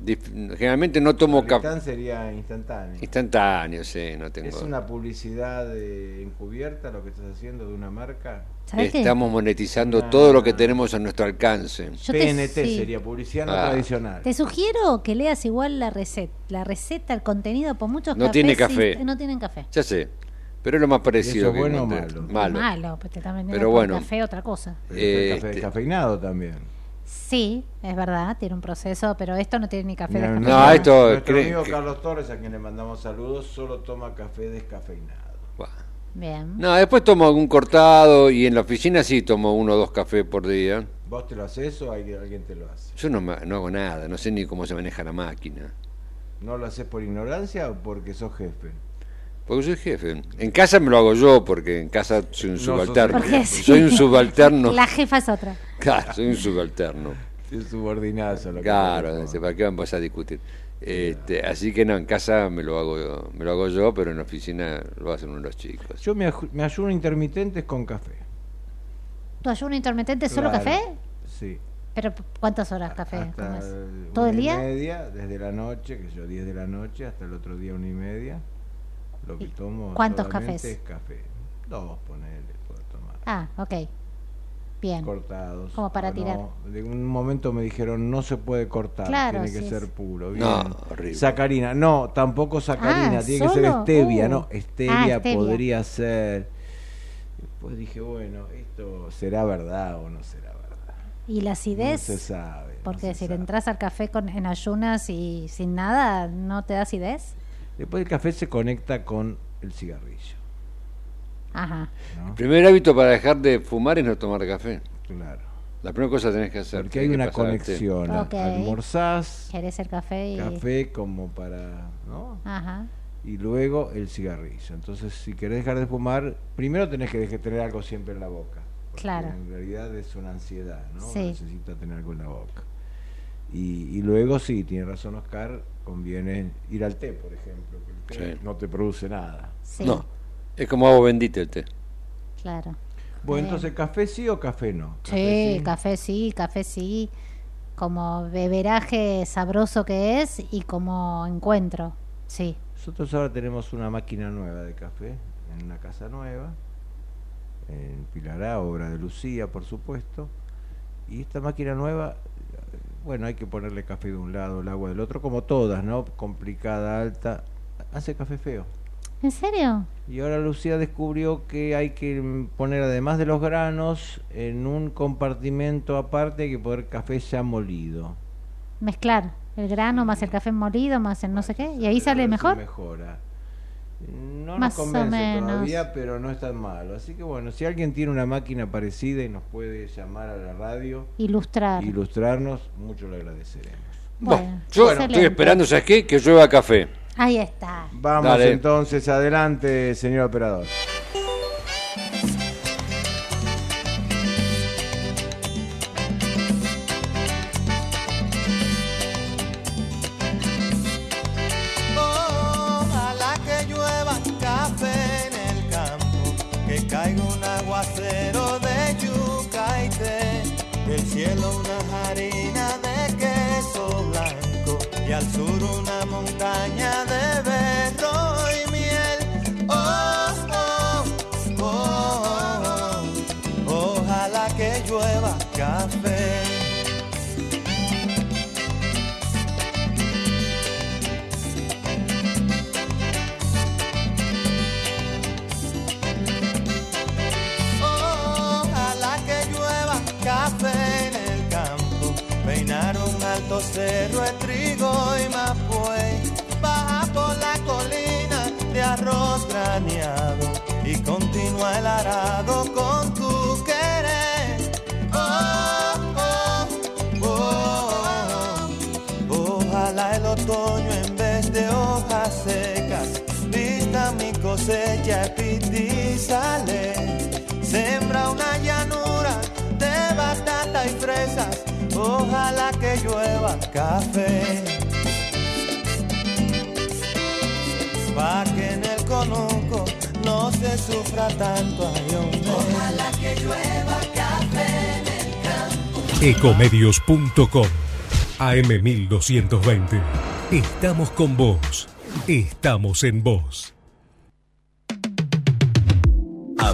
dif- generalmente no tomo café sería instantáneo. instantáneo, sí, no tengo. ¿Es una publicidad eh, encubierta lo que estás haciendo de una marca? Estamos monetizando Ah. todo lo que tenemos a nuestro alcance. Yo te- PNT sí. sería publicidad no Ah. tradicional. Te sugiero que leas igual la receta, la receta, el contenido, por muchos No cafés tiene café. no tienen café. Ya sé, pero es lo más parecido eso que bueno o malo? Malo. Malo, pues vendiendo Pero bueno. café otra cosa. El café este- descafeinado también. Sí, es verdad, tiene un proceso, pero esto no tiene ni café Mira, descafeinado. No, esto Nuestro amigo que- Carlos Torres, a quien le mandamos saludos, solo toma café descafeinado. Buah. Bien. No, después tomo algún cortado y en la oficina sí tomo uno o dos cafés por día. ¿Vos te lo haces o alguien, alguien te lo hace? Yo no, no hago nada, no sé ni cómo se maneja la máquina. ¿No lo haces por ignorancia o porque sos jefe? Porque soy jefe. En casa me lo hago yo porque en casa soy un No sos subalterno. el Porque sí. Soy un subalterno. La jefa es otra. Claro, soy un subalterno. Lo que Claro, ¿para qué vamos a discutir? Este, así que no, en casa me lo hago yo, me lo hago yo, pero en la oficina lo hacen unos chicos. Yo me, aju- me ayuno intermitentes con café. ¿Tu ayuno intermitente es solo Claro, café? Sí. ¿Pero cuántas horas café? Hasta tomás? una ¿Todo el y día? media, desde la noche, que yo 10 de la noche, hasta el otro día una y media. Lo que ¿Y tomo cuántos cafés? es café. Dos, ponele, puedo tomar. Ah, ok. Bien. cortados. Como para o tirar. no. De un momento me dijeron no se puede cortar, Claro, tiene que sí, ser es- puro. Bien. No, horrible. Sacarina, no, tampoco sacarina, Ah, tiene que ser stevia, Uh. no, stevia, Ah, stevia. podría ser. Después dije, bueno, esto será verdad o no será verdad. ¿Y la No acidez? se sabe. no Porque se si entras al café con, en ayunas y sin nada, ¿no te da acidez? Después el café se conecta con el cigarrillo. Ajá. ¿no? El primer hábito para dejar de fumar es no tomar café. Claro. La primera cosa que tenés que hacer. Porque hay una conexión. Ok. Almorzás, ¿Querés el café? Y... café como para. ¿no? Ajá. y luego el cigarrillo. Entonces, si querés dejar de fumar, primero tenés que dejar- tener algo siempre en la boca. porque Claro. En realidad es una ansiedad, ¿no? Sí. Necesita tener algo en la boca. Y, y luego, sí, tiene razón Oscar, conviene ir al té, por ejemplo, que el té Sí. no te produce nada. Sí. No, es como agua bendita el té. Claro. Bueno, Bien. entonces, ¿café sí o café no? Sí, café sí, café sí. Como beberaje sabroso que es y como encuentro. Sí. Nosotros ahora tenemos una máquina nueva de café en una casa nueva, en Pilará, obra de Lucía, por supuesto. Y esta máquina nueva, bueno, hay que ponerle café de un lado, el agua del otro, como todas, ¿no? Complicada, alta, hace café feo. ¿En serio? Y ahora Lucía descubrió que hay que poner, además de los granos, en un compartimento aparte, hay que poner café ya molido. Mezclar el grano más el café molido más el no sé qué. ¿Y ahí sale mejor? mejora. No Más nos o convence menos. todavía, pero no es tan malo. Así que bueno, si alguien tiene una máquina parecida y nos puede llamar a la radio, Ilustrar. ilustrarnos, mucho le agradeceremos. Bueno, Bueno, yo excelente. estoy esperando, ¿sabes qué? Que llueva café. Ahí está. Vamos Dale. entonces, adelante, señor operador. Sale. Sembra una llanura de batata y fresas. Ojalá que llueva café. Pa' que en el conuco no se sufra tanto. ay, hombre. Ojalá que llueva café en el campo. Ecomedios.com AM1220. Estamos con vos. Estamos en vos.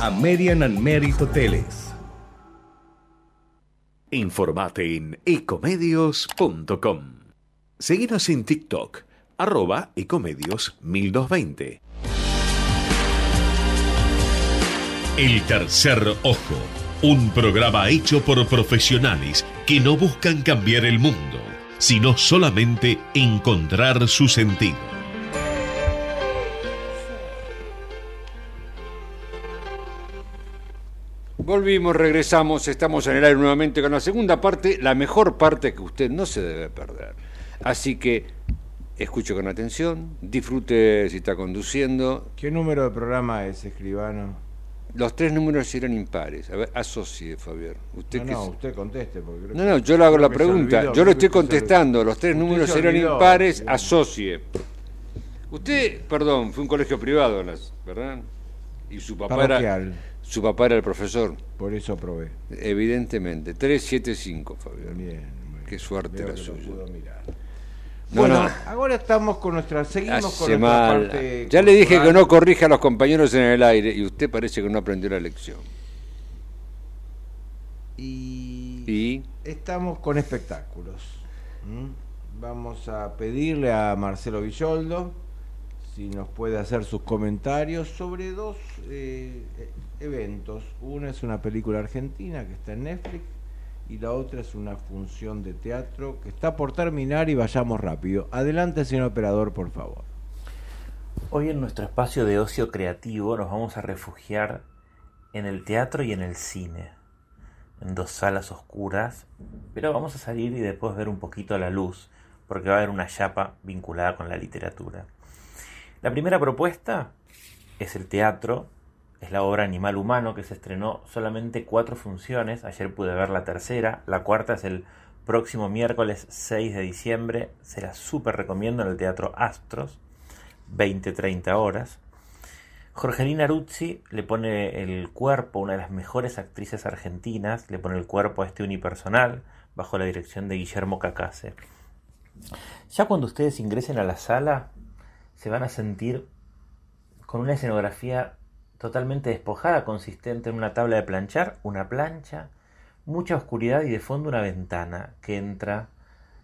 American and Merit Hoteles. Informate en ecomedios.com. Seguinos en TikTok, arroba ecomedios 1220. El tercer ojo, un programa hecho por profesionales que no buscan cambiar el mundo, sino solamente encontrar su sentido. Volvimos, regresamos, estamos en el aire nuevamente con la segunda parte, la mejor parte que usted no se debe perder. Así que escuche con atención, disfrute si está conduciendo. ¿Qué número de programa es, escribano? Los tres números eran impares. A ver, asocie, Fabián. Usted no, no, usted conteste. Porque creo no, no, yo le hago la pregunta. yo lo estoy contestando. Los tres números eran impares, asocie. Usted, perdón, fue un colegio privado, ¿verdad? Y su papá era su papá era el profesor. Por eso aprobé. Evidentemente. 375, Fabián. Bien. Qué suerte la suya. bueno, ahora estamos con nuestra. Seguimos con nuestra parte. Ya le dije que no corrija a los compañeros en el aire y usted parece que no aprendió la lección. Y, estamos con espectáculos. Vamos a pedirle a Marcelo Villoldo si nos puede hacer sus comentarios sobre dos eh, eventos. Una es una película argentina que está en Netflix y la otra es una función de teatro que está por terminar y vayamos rápido. Adelante, señor operador, por favor. Hoy en nuestro espacio de ocio creativo nos vamos a refugiar en el teatro y en el cine, en dos salas oscuras, pero vamos a salir y después ver un poquito a la luz, porque va a haber una chapa vinculada con la literatura. La primera propuesta es el teatro es la obra Animal Humano que se estrenó solamente cuatro funciones. Ayer pude ver la tercera. La cuarta es el próximo miércoles 6 de diciembre. Se la súper recomiendo en el Teatro Astros. 20-30 horas. Jorgelina Ruzzi le pone el cuerpo, una de las mejores actrices argentinas, le pone el cuerpo a este unipersonal bajo la dirección de Guillermo Cacase. Ya cuando ustedes ingresen a la sala, se van a sentir con una escenografía totalmente despojada, consistente en una tabla de planchar, una plancha, mucha oscuridad y de fondo una ventana que entra,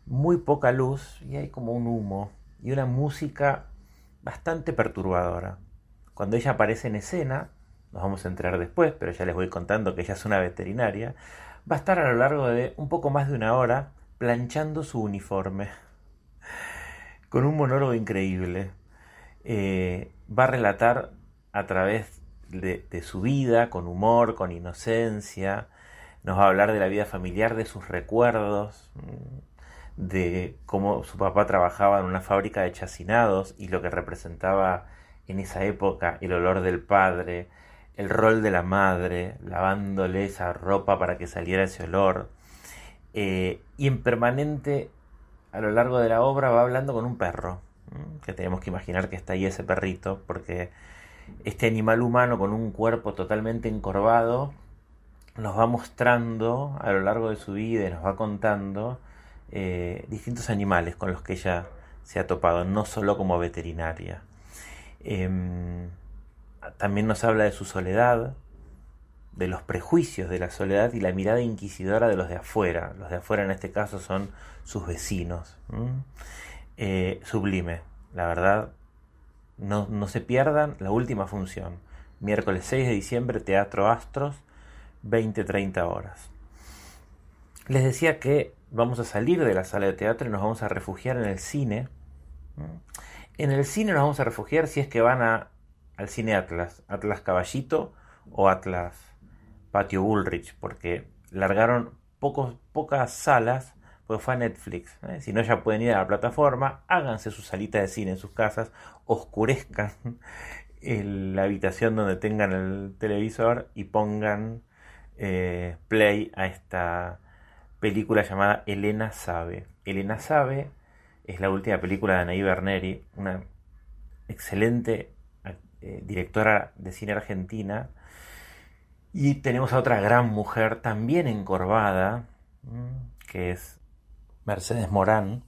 muy poca luz y hay como un humo y una música bastante perturbadora. Cuando ella aparece en escena, nos vamos a enterar después, pero ya les voy contando que ella es una veterinaria, va a estar a lo largo de un poco más de una hora planchando su uniforme, con un monólogo increíble. Eh, va a relatar a través de, su vida, con humor, con inocencia, nos va a hablar de la vida familiar, de sus recuerdos, mm, de cómo su papá trabajaba en una fábrica de chacinados y lo que representaba en esa época el olor del padre, el rol de la madre, lavándole esa ropa para que saliera ese olor. Eh, y en permanente, a lo largo de la obra, va hablando con un perro, mm, que tenemos que imaginar que está ahí ese perrito, porque este animal humano con un cuerpo totalmente encorvado nos va mostrando a lo largo de su vida y nos va contando eh, distintos animales con los que ella se ha topado, no solo como veterinaria. Em, también nos habla de su soledad, de los prejuicios de la soledad y la mirada inquisidora de los de afuera. Los de afuera en este caso son sus vecinos. Eh, sublime, la verdad, no, se pierdan la última función. Miércoles 6 de diciembre, Teatro Astros, 20-30 horas. Les decía que vamos a salir de la sala de teatro y nos vamos a refugiar en el cine. En el cine nos vamos a refugiar si es que van a, al cine Atlas, Atlas Caballito o Atlas Patio Bullrich, porque largaron pocos, pocas salas, pues fue a Netflix. ¿eh? Si no, ya pueden ir a la plataforma, háganse su salita de cine en sus casas, oscurezcan la habitación donde tengan el televisor y pongan eh, play a esta película llamada Elena Sabe. Elena Sabe es la última película de Anaí Berneri, una excelente eh, directora de cine argentina. Y tenemos a otra gran mujer también encorvada, que es Mercedes Morán.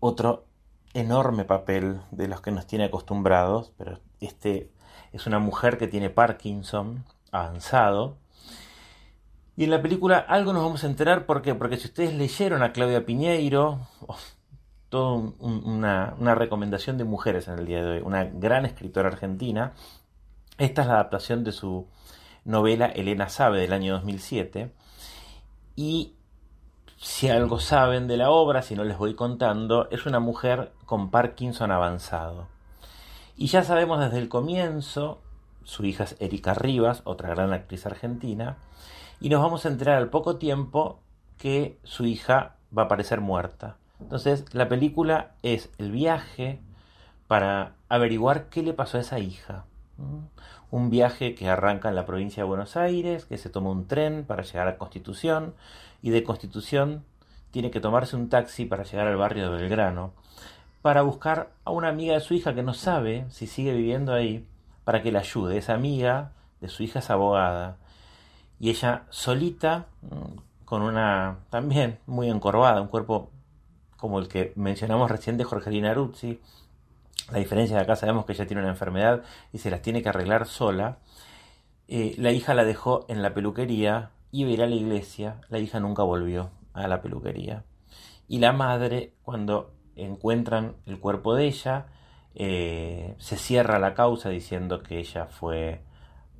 Otro enorme papel de los que nos tiene acostumbrados, pero este es una mujer que tiene Parkinson avanzado. Y en la película algo nos vamos a enterar, ¿por qué? Porque si ustedes leyeron a Claudia Piñeiro, oh, toda una, una, recomendación de mujeres en el día de hoy, una gran escritora argentina, esta es la adaptación de su novela Elena Sabe del año 2007. Y si algo saben de la obra, si no les voy contando, es una mujer con Parkinson avanzado. Y ya sabemos desde el comienzo, su hija es Erika Rivas, otra gran actriz argentina, y nos vamos a enterar al poco tiempo que su hija va a aparecer muerta. Entonces, la película es el viaje para averiguar qué le pasó a esa hija. Un viaje que arranca en la provincia de Buenos Aires, que se toma un tren para llegar a Constitución, y de Constitución tiene que tomarse un taxi para llegar al barrio de Belgrano, para buscar a una amiga de su hija que no sabe si sigue viviendo ahí, para que la ayude. Esa amiga de su hija es abogada. Y ella solita, mm, con una también muy encorvada, un cuerpo como el que mencionamos recién de Jorgelina Ruzzi. La diferencia de acá sabemos que ella tiene una enfermedad y se las tiene que arreglar sola. Eh, la hija la dejó en la peluquería, iba a ir a la iglesia, la hija nunca volvió a la peluquería. Y la madre, cuando encuentran el cuerpo de ella, eh, se cierra la causa diciendo que ella fue,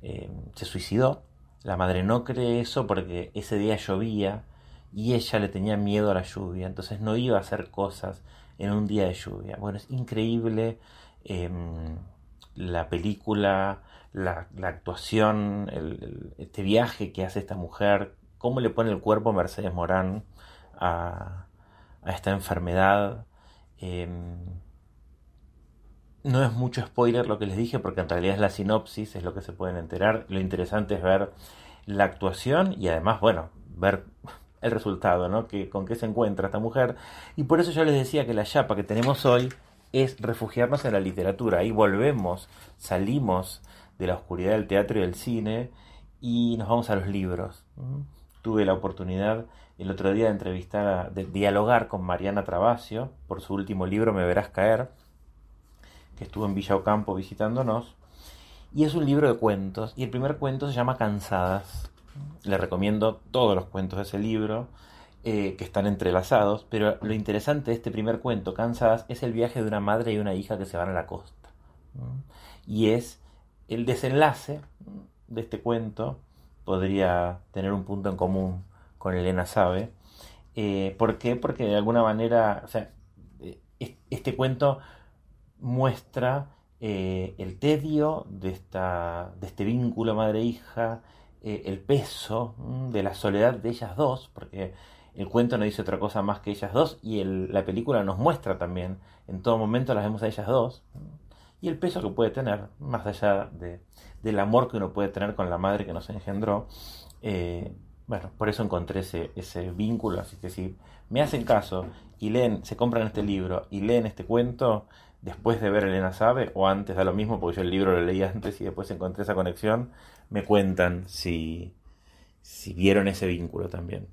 eh, se suicidó. La madre no cree eso porque ese día llovía y ella le tenía miedo a la lluvia, entonces no iba a hacer cosas en un día de lluvia. Bueno, es increíble em, la película, la, actuación, este viaje que hace esta mujer, cómo le pone el cuerpo Mercedes Morán a, a esta enfermedad. Em, no es mucho spoiler lo que les dije porque en realidad es la sinopsis, es lo que se pueden enterar. Lo interesante es ver la actuación y además, bueno, ver el resultado, ¿no? Que, con qué se encuentra esta mujer. Y por eso yo les decía que la chapa que tenemos hoy es refugiarnos en la literatura. Ahí volvemos, salimos de la oscuridad del teatro y del cine y nos vamos a los libros. Tuve la oportunidad el otro día de entrevistar, de dialogar con Mariana Travasio por su último libro Me Verás Caer, que estuvo en Villa Ocampo visitándonos. Y es un libro de cuentos, y el primer cuento se llama Cansadas. Le recomiendo todos los cuentos de ese libro, eh, que están entrelazados, pero lo interesante de este primer cuento, Cansadas, es el viaje de una madre y una hija que se van a la costa. Y es el desenlace de este cuento, podría tener un punto en común con Elena Sabe. Eh, ¿Por qué? Porque de alguna manera, o sea, eh, este cuento muestra eh, el tedio de, esta, de este vínculo madre-hija, el peso mm, de la soledad de ellas dos, porque el cuento no dice otra cosa más que ellas dos, y la película nos muestra también, en todo momento las vemos a ellas dos, y el peso que puede tener, más allá de, del amor que uno puede tener con la madre que nos engendró, bueno, por eso encontré ese, ese vínculo, así que si me hacen caso y leen, se compran este libro y leen este cuento, después de ver Elena Sabe, o antes da lo mismo, porque yo el libro lo leí antes y después encontré esa conexión, me cuentan si, si vieron ese vínculo también.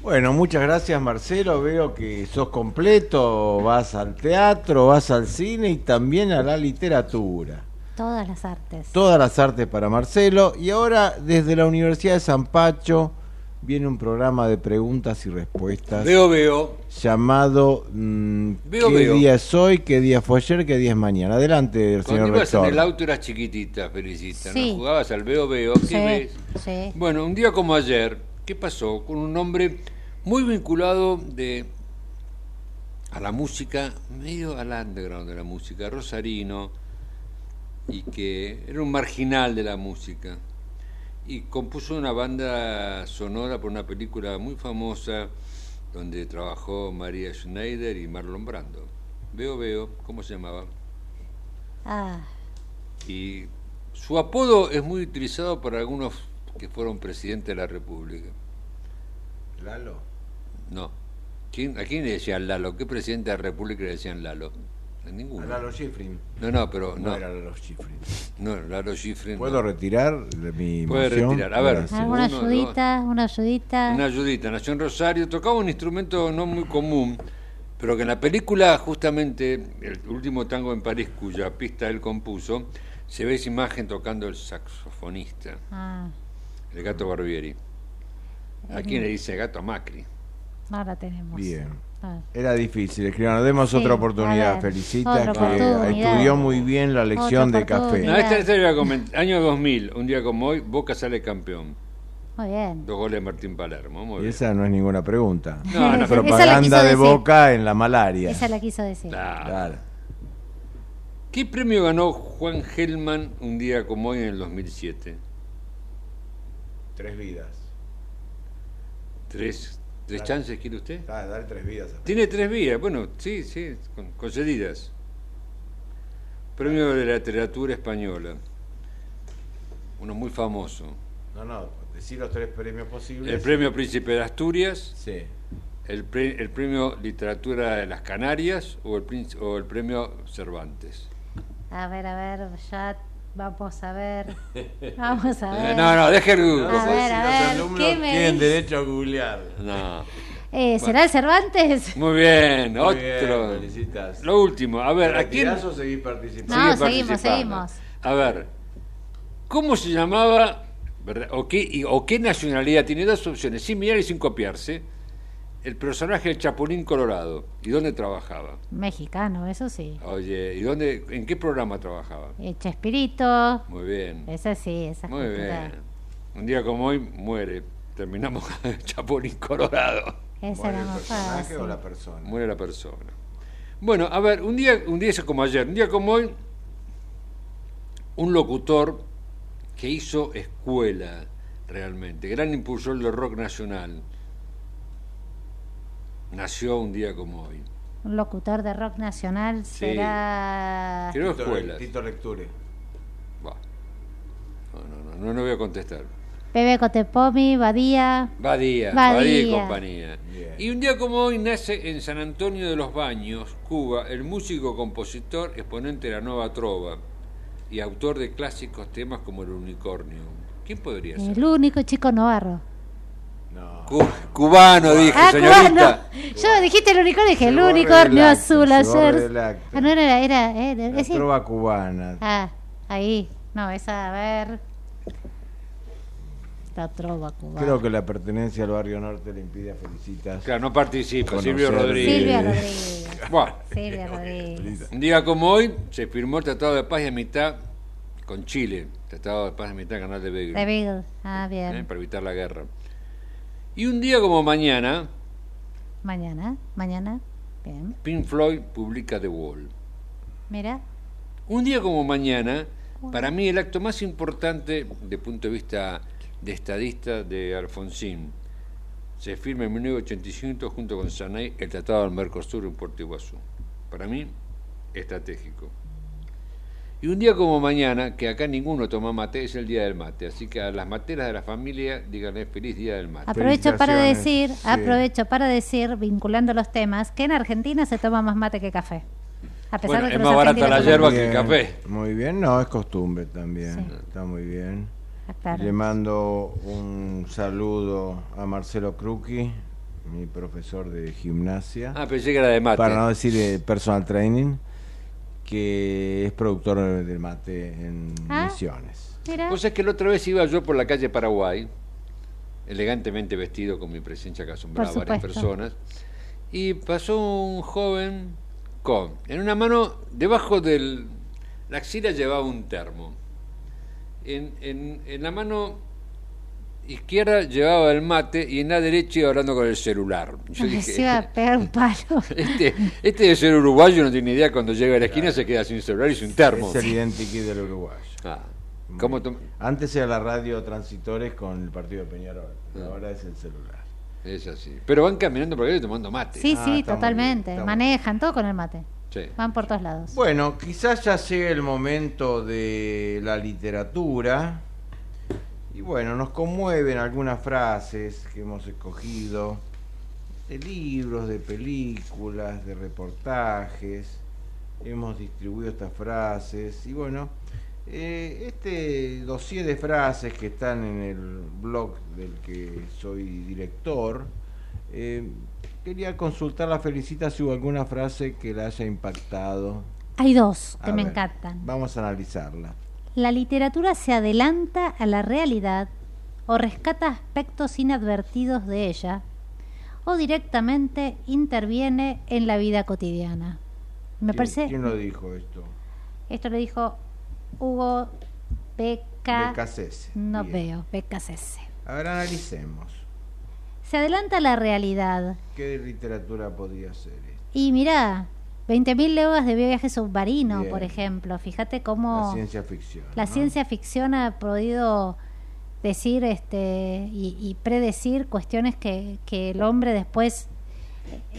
Bueno, muchas gracias Marcelo, veo que sos completo, vas al teatro, vas al cine y también a la literatura. Todas las artes. Todas las artes para Marcelo. Y ahora, desde la Universidad de San Pacho, viene un programa de preguntas y respuestas. Veo, veo. Llamado mm, ¿Qué día es hoy? ¿Qué día fue ayer? ¿Qué día es mañana? Adelante, señor Cuando ibas en el auto eras chiquitita, Felicita. ¿no? Jugabas al veo, veo. ¿Qué ves? Bueno, un día como ayer, ¿qué pasó? Con un hombre muy vinculado de a la música, medio al underground de la música, Rosarino y que era un marginal de la música. y compuso una banda sonora por una película muy famosa donde trabajó María Schneider y Marlon Brando. Veo, veo, ¿cómo se llamaba? Ah, Y su apodo es muy utilizado por algunos que fueron presidentes de la República. Lalo. No. ¿Quién, ¿A quién le decían Lalo? ¿Qué presidente de la República le decían Lalo? A ninguno. A Lalo Schifrin. No, no, pero No, no. era Lalo Schifrin. No, Lalo Schifrin. ¿Puedo no. retirar mi Puede retirar. A ver. Gracias. ¿alguna uno, ayudita? ¿Una ayudita? Una ayudita. Nació en Rosario, tocaba un instrumento no muy común, pero que en la película, justamente, el último tango en París, cuya pista él compuso, se ve esa imagen tocando el saxofonista, Ah, el gato Barbieri. ¿A quién le dice gato a Macri? no la tenemos. Bien. Ah. Era difícil, escribano. Demos Sí, otra oportunidad. ver, Felicita otra que oportunidad. estudió muy bien la lección Otra de café. No, esta, esta a comentar. Año 2000, un día como hoy, Boca sale campeón. Muy bien. Dos goles de Martín Palermo. Muy Y bien. esa no es ninguna pregunta. No, no, Propaganda de decir. boca en la malaria. Esa la quiso decir. Claro. Claro. ¿Qué premio ganó Juan Gelman un día como hoy en el 2007? Tres vidas. ¿Tres, tres chances quiere usted? Ah, dale tres vidas. Tiene tres vías, bueno, sí, sí, con- concedidas. Premio de la Literatura Española. Uno muy famoso. No, no, decir los tres premios posibles. El Premio Príncipe de Asturias, Sí. el, pre- el Premio Literatura de las Canarias o el, o el Premio Cervantes. A ver, a ver, ya vamos a ver. Vamos a ver. no, no, deje el A Google. ver, a ver, ¿qué me tienen dice? derecho a googlear. No. Eh, ¿Será el Cervantes? Muy bien, Muy bien, otro. felicitas. Lo último, a ver, ¿a quién? ¿Retirás o seguís participando? No, Sigue seguimos, participando. seguimos. A ver, ¿cómo se llamaba, verdad, o qué, y- o qué nacionalidad? Tiene dos opciones, sin mirar y sin copiarse. El personaje del Chapulín Colorado. ¿Y dónde trabajaba? Mexicano, eso sí. Oye, ¿y dónde, en qué programa trabajaba? El Chespirito. Muy bien. Ese sí, esa Muy cultura. bien. Un día como hoy muere. Terminamos con el Chapulín Colorado. Esa ¿Muere era el más personaje fácil. o la persona? Muere la persona. Bueno, a ver, un día, un día es como ayer, un día como hoy, un locutor que hizo escuela realmente, gran impulsor del rock nacional, nació un día como hoy. Un locutor de rock nacional Sí. será. Creo Tito, escuelas. Tito Lecture. Va. No, no, no, no, no voy a contestar. Bebe Cotepomi, Badía. Badía, Badía. Badía y compañía. Bien. Y un día como hoy nace en San Antonio de los Baños, Cuba, el músico, compositor, exponente de la nueva trova y autor de clásicos temas como El Unicornio. ¿Quién podría ser? El único chico Novarro. No. Cu- cubano, dije, Ah, señorita. cubano. Yo dijiste el unicornio, dije el unicornio azul ayer. Ah, no era, era, eh, La decir- trova cubana. Ah, ahí. No, esa, a ver. La trova cubana. Creo que la pertenencia al barrio norte le impide a Felicitas. Claro, no participa, Conocer Silvio Rodríguez. Silvia Eh, Rodríguez. Bueno, Silvia Rodríguez. un día como hoy se firmó el Tratado de Paz y Amistad con Chile. Tratado de Paz y Amistad, Canal de Beagle. De Beagle. Ah, ¿eh? bien. para evitar la guerra. Y un día como mañana, Mañana, mañana. Bien. Pink Floyd publica The Wall. Mira. Un día como mañana, para mí el acto más importante de punto de vista de estadista de Alfonsín, se firma en 1985 junto con Sanay el Tratado del Mercosur en Puerto Iguazú. Para mí, estratégico. Y un día como mañana, que acá ninguno toma mate, es el día del mate. Así que a las materas de la familia, díganle feliz día del mate. Aprovecho para decir, sí. aprovecho para decir, vinculando los temas, que en Argentina se toma más mate que café. A pesar Bueno, de que es más barata la toman- que el café. Muy bien, no, es costumbre también. Sí. Está muy bien. Claro. Le mando un saludo a Marcelo Cruqui, mi profesor de gimnasia. Ah, pensé que era de mate. para no decir eh, personal training, que es productor del mate en Ah. Misiones. Vos sabés que la otra vez iba yo por la calle Paraguay, elegantemente vestido con mi presencia que asombraba a varias personas, y pasó un joven con, en una mano, debajo de la axila llevaba un termo, en, en- en la mano izquierda llevaba el mate y en la derecha iba hablando con el celular. Yo dije, se iba a pegar un palo. este, este de ser uruguayo no tiene idea, cuando llega a la esquina se queda sin celular y sin termo. Es el identikit del uruguayo. Ah. ¿Cómo Antes era la radio transitores con el partido de Peñarol, Ah. ahora es el celular. Es así. Pero van caminando por ahí tomando mate. Sí, Ah, sí, totalmente. bien, Manejan todo con el mate. Sí. Van por todos lados. Bueno, quizás ya sea el momento de la literatura. Y bueno, nos conmueven algunas frases que hemos escogido de libros, de películas, de reportajes. Hemos distribuido estas frases. Y bueno, eh, este dossier de frases que están en el blog del que soy director, eh, quería consultar la felicita si hubo alguna frase que la haya impactado. Hay dos que A me ver, encantan. Vamos a analizarla. La literatura se adelanta a la realidad o rescata aspectos inadvertidos de ella o directamente interviene en la vida cotidiana. Me ¿Quién- parece ¿Quién lo dijo esto? esto lo dijo Hugo Beca Becasese. no Bien. veo, Becasese. A ver, analicemos. Se adelanta a la realidad ¿Qué literatura podría ser esto? y mirá, 20.000 leguas de viaje submarino, Bien. por ejemplo. Fíjate La cómo ciencia ficción. la ¿no? ciencia ficción ha podido decir este y, y predecir cuestiones que, que el hombre después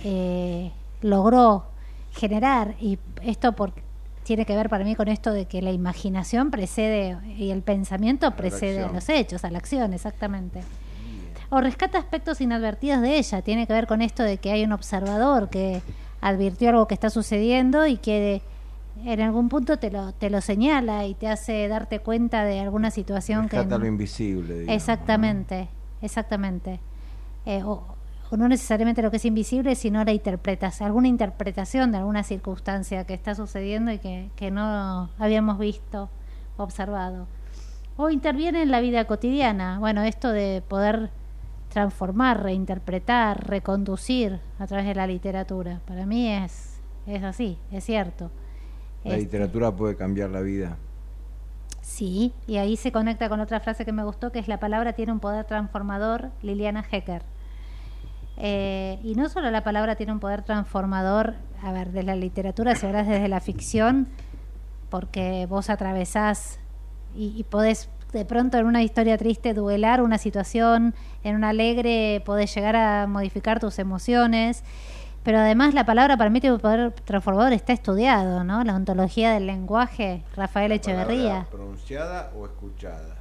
eh, logró generar y esto por, tiene que ver para mí con esto de que la imaginación precede y el pensamiento la precede a los hechos, a la acción, exactamente. O rescata aspectos inadvertidos de ella, tiene que ver con esto de que hay un observador que advirtió algo que está sucediendo y que en algún punto te lo, te lo señala y te hace darte cuenta de alguna situación que... Rescata lo invisible. digamos, Exactamente, exactamente. Eh, o, o no necesariamente lo que es invisible, sino la interpretación, alguna interpretación de alguna circunstancia que está sucediendo y que, que no habíamos visto, observado. O interviene en la vida cotidiana. Bueno, esto de poder transformar, reinterpretar, reconducir a través de la literatura. Para mí es, es así, es cierto. La Este, literatura puede cambiar la vida. Sí, y ahí se conecta con otra frase que me gustó, que es la palabra tiene un poder transformador, Liliana Hecker. Eh, y no solo la palabra tiene un poder transformador, a ver, de la literatura, si hablas desde la ficción, porque vos atravesás y, y podés de pronto en una historia triste duelar una situación, en una alegre podés llegar a modificar tus emociones, pero además la palabra para mí tiene un poder transformador, está estudiado, ¿no? La ontología del lenguaje, Rafael La Echeverría. ¿Pronunciada o escuchada?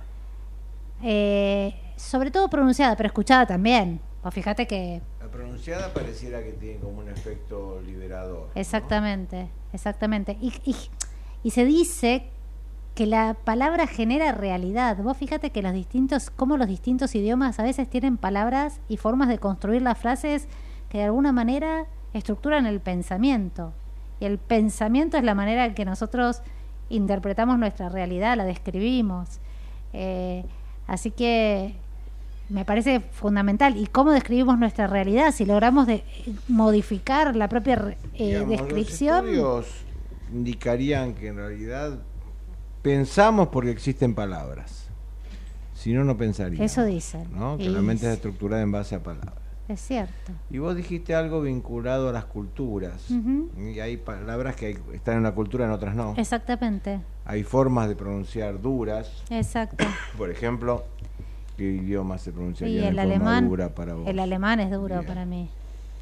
Eh, sobre todo pronunciada, pero escuchada también. Pues fíjate que La pronunciada pareciera que tiene como un efecto liberador. ¿no? exactamente, exactamente. Y, y, y se dice que la palabra genera realidad. Vos fíjate que los distintos, como los distintos idiomas a veces tienen palabras y formas de construir las frases que de alguna manera estructuran el pensamiento. Y el pensamiento es la manera en que nosotros interpretamos nuestra realidad, la describimos. Eh, así que me parece fundamental. ¿Y cómo describimos nuestra realidad? Si logramos de- modificar la propia eh, Digamos, descripción. Los estudios indicarían que en realidad pensamos porque existen palabras. Si no, no pensaríamos. Eso dicen. ¿no? Que Y la mente es es- estructurada en base a palabras. Es cierto. Y vos dijiste algo vinculado a las culturas. Ujú. Y hay palabras que hay- están en una cultura, en otras no. Exactamente. Hay formas de pronunciar duras. Exacto. Por ejemplo, ¿qué idioma se Y pronunciaría el de forma alemán. dura para vos? El alemán es duro Bien. para mí.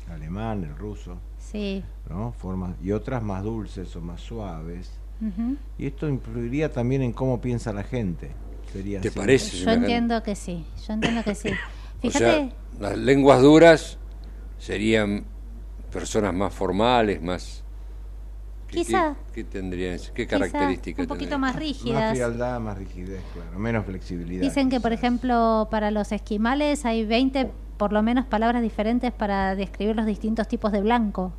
El alemán, el ruso, Sí. ¿no? Formas, y otras más dulces o más suaves. Y esto influiría también en cómo piensa la gente. Sería ¿Te así. parece? Yo entiendo que sí. Yo entiendo que sí. O Fíjate. sea, las lenguas duras serían personas más formales, más... ¿qué- Quizá. ¿Qué, qué tendrían? ¿Qué características un poquito tendrían? más Más rígidas. frialdad, más rigidez, claro. Menos flexibilidad. Dicen que, por ejemplo, para los esquimales hay 20 por lo menos palabras diferentes para describir los distintos tipos de blanco.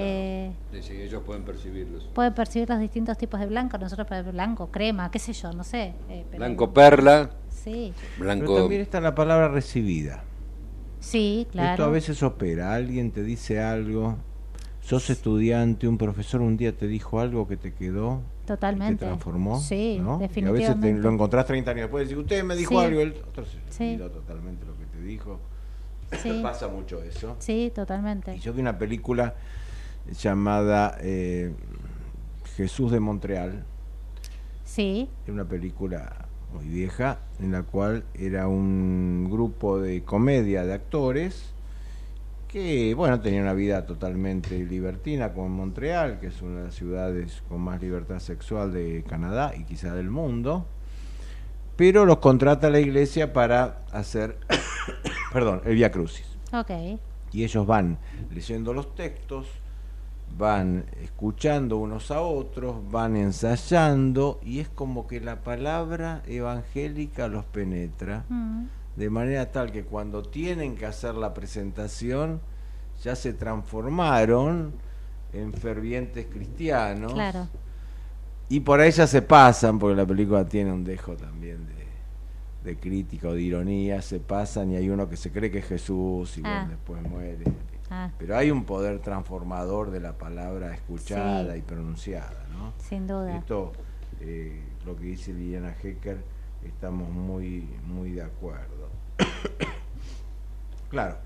Eh, ellos pueden percibirlos. pueden percibir los distintos tipos de blanco. Nosotros para blanco, crema, qué sé yo, no sé. eh, pero- Blanco perla, Sí, Pero blanco... también está la palabra recibida. sí, Esto a claro. veces opera. Alguien te dice algo. Sos estudiante, un profesor un día te dijo algo que te quedó. Totalmente. Te transformó. Sí, ¿no? Y a veces te definitivamente. lo encontrás 30 años después y decís, usted me dijo Sí. algo, el otro se Sí. olvidó totalmente lo que te dijo. Sí. Pasa mucho eso. Sí, totalmente. Y yo vi una película llamada eh, Jesús de Montreal, Sí, Era una película muy vieja en la cual era un grupo de comedia de actores que, bueno, tenía una vida totalmente libertina como en Montreal, que es una de las ciudades con más libertad sexual de Canadá y quizá del mundo. Pero los contrata la iglesia para hacer, perdón, el Via Crucis ok. y ellos van leyendo los textos, van escuchando unos a otros, van ensayando y es como que la palabra evangélica los penetra Mm, de manera tal que cuando tienen que hacer la presentación ya se transformaron en fervientes cristianos Claro. y por ahí ya se pasan porque la película tiene un dejo también de, de crítica o de ironía se pasan y hay uno que se cree que es Jesús y bueno, Ah. después muere Ah, pero hay un poder transformador de la palabra escuchada Sí. y pronunciada, ¿no? sin duda. Esto, eh, lo que dice Liliana Hecker, estamos muy, muy de acuerdo. claro,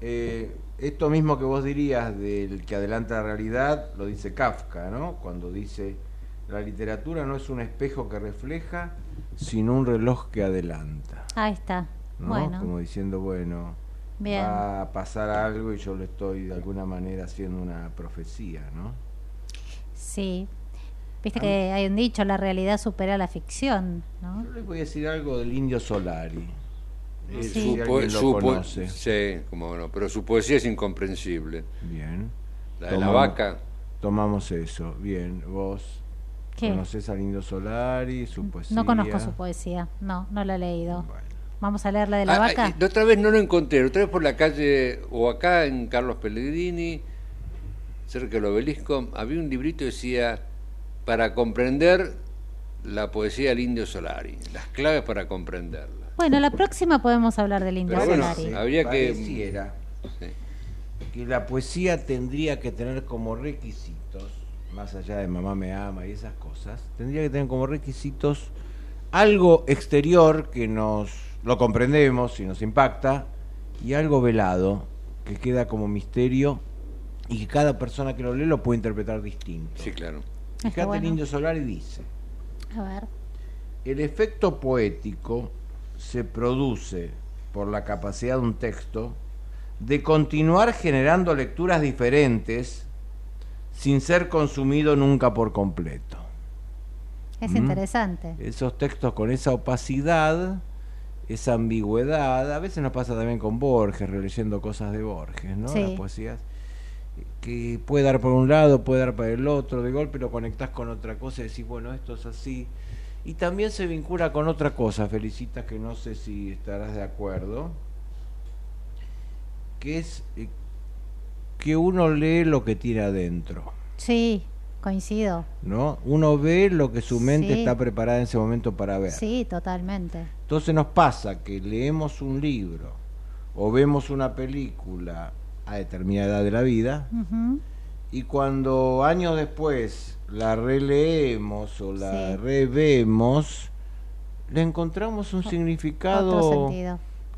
eh, esto mismo que vos dirías del que adelanta la realidad, lo dice Kafka, ¿no? Cuando dice, la literatura no es un espejo que refleja, sino un reloj que adelanta. Ahí está. ¿no? Bueno, Como diciendo, bueno, Bien. va a pasar algo y yo lo estoy de alguna manera haciendo una profecía, ¿no? sí. Viste que hay un dicho, la realidad supera la ficción, ¿no? Yo les voy a decir algo del Indio Solari. Eh, Sí. Si Su po- conoce. sí, como no, pero su poesía es incomprensible. Bien. La de la Tomamos- vaca. Tomamos eso. Bien, vos ¿Qué? conoces al Indio Solari, su poesía. No conozco su poesía, no, no la he leído. Bueno. Vamos a leer la de la Ah, vaca. ah, la otra vez no lo encontré, otra vez por la calle, o acá en Carlos Pellegrini, cerca del obelisco, había un librito que decía, para comprender la poesía del Indio Solari, las claves para comprenderla. Bueno, la próxima podemos hablar del Indio Pero bueno, Solari. habría que- Pareciera Sí. que la poesía tendría que tener como requisitos, más allá de mamá me ama y esas cosas, tendría que tener como requisitos algo exterior que nos lo comprendemos y nos impacta y algo velado que queda como misterio y que cada persona que lo lee lo puede interpretar distinto. Sí, claro. Fíjate, bueno. el Indio Solari dice, A ver. el efecto poético se produce por la capacidad de un texto de continuar generando lecturas diferentes sin ser consumido nunca por completo. Es Mm. interesante. Esos textos con esa opacidad, esa ambigüedad, a veces nos pasa también con Borges, releyendo cosas de Borges, ¿no? Sí. Las poesías que puede dar por un lado, puede dar para el otro, de golpe lo conectás con otra cosa y decís, bueno, esto es así. Y también se vincula con otra cosa, Felicitas, que no sé si estarás de acuerdo, que es eh, que uno lee lo que tiene adentro. Sí, coincido. ¿no? Uno ve lo que su mente Sí. está preparada en ese momento para ver. Sí, totalmente. Entonces nos pasa que leemos un libro o vemos una película a determinada edad de la vida y cuando años después la releemos o la Sí. revemos, le encontramos un significado.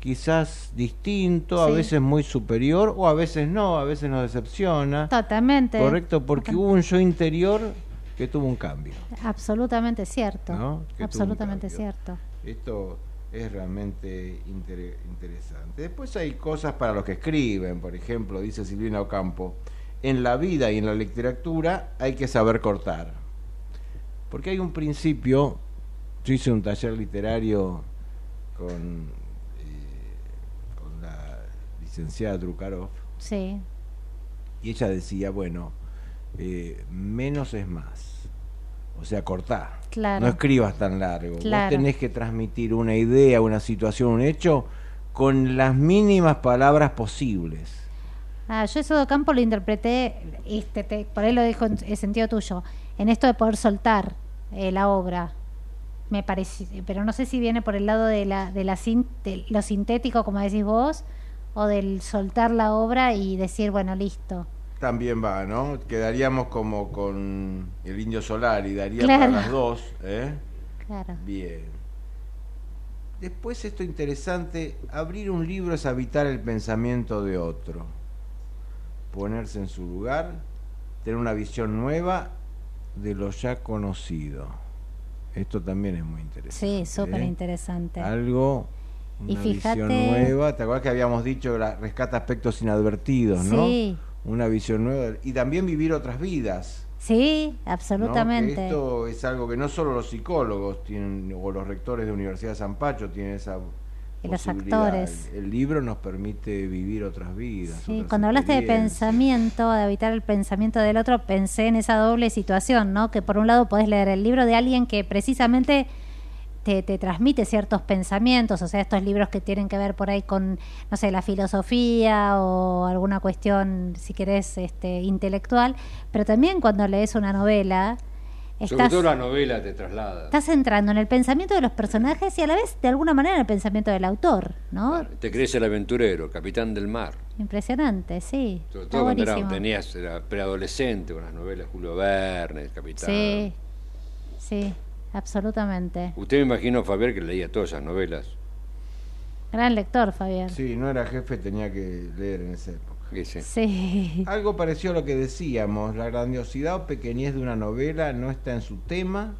Quizás distinto, a veces muy superior o a veces no, a veces nos decepciona. Totalmente. Correcto, porque hubo un yo interior que tuvo un cambio. Absolutamente cierto. Absolutamente cierto. Esto es realmente inter- interesante. Después hay cosas para los que escriben, por ejemplo, dice Silvina Ocampo, en la vida y en la literatura hay que saber cortar. Porque hay un principio, yo hice un taller literario con, licenciada Drukarov, Sí, y ella decía, bueno, eh, menos es más. O sea, cortá. Claro. No escribas tan largo. Claro. Vos tenés que transmitir una idea, una situación, un hecho con las mínimas palabras posibles. Ah, yo eso de campo lo interpreté, este, te- por ahí lo dijo en, en sentido tuyo, en esto de poder soltar eh, la obra. Me parece, pero no sé si viene por el lado de, la, de, la de lo sintético, como decís vos, o del soltar la obra y decir, bueno, listo. También va, ¿no? Quedaríamos como con el Indio Solar y daría Claro. para las dos. ¿eh? Claro. Bien. Después esto interesante, abrir un libro es habitar el pensamiento de otro, ponerse en su lugar, tener una visión nueva de lo ya conocido. Esto también es muy interesante. Sí, súper ¿eh? interesante. Algo, Y una fíjate- visión nueva. ¿Te acuerdas que habíamos dicho la, rescata aspectos inadvertidos, no? Sí. Una visión nueva. Y también vivir otras vidas. Sí, ¿no? absolutamente. Que esto es algo que no solo los psicólogos tienen, o los rectores de Universidad de San Pacho tienen esa Y los actores. El, el libro nos permite vivir otras vidas. Sí, otras cuando hablaste de pensamiento, de evitar el pensamiento del otro, pensé en esa doble situación, ¿no? Que por un lado podés leer el libro de alguien que precisamente te, te transmite ciertos pensamientos, o sea, estos libros que tienen que ver por ahí con, no sé, la filosofía o alguna cuestión, si querés, este, intelectual, pero también cuando lees una novela, Sobre estás, todo la novela te traslada. estás entrando en el pensamiento de los personajes y a la vez, de alguna manera, en el pensamiento del autor, ¿no? Te crees el aventurero, capitán del mar. Impresionante, sí. Sobre todo cuando era- tenías, era preadolescente, con las novelas Julio Verne, el capitán. Sí, sí, absolutamente. Usted me imagino, Fabián, que leía todas esas novelas. Gran lector, Fabián. Sí, no era jefe, tenía que leer en esa época. Sí, Algo parecido a lo que decíamos, la grandiosidad o pequeñez de una novela no está en su tema,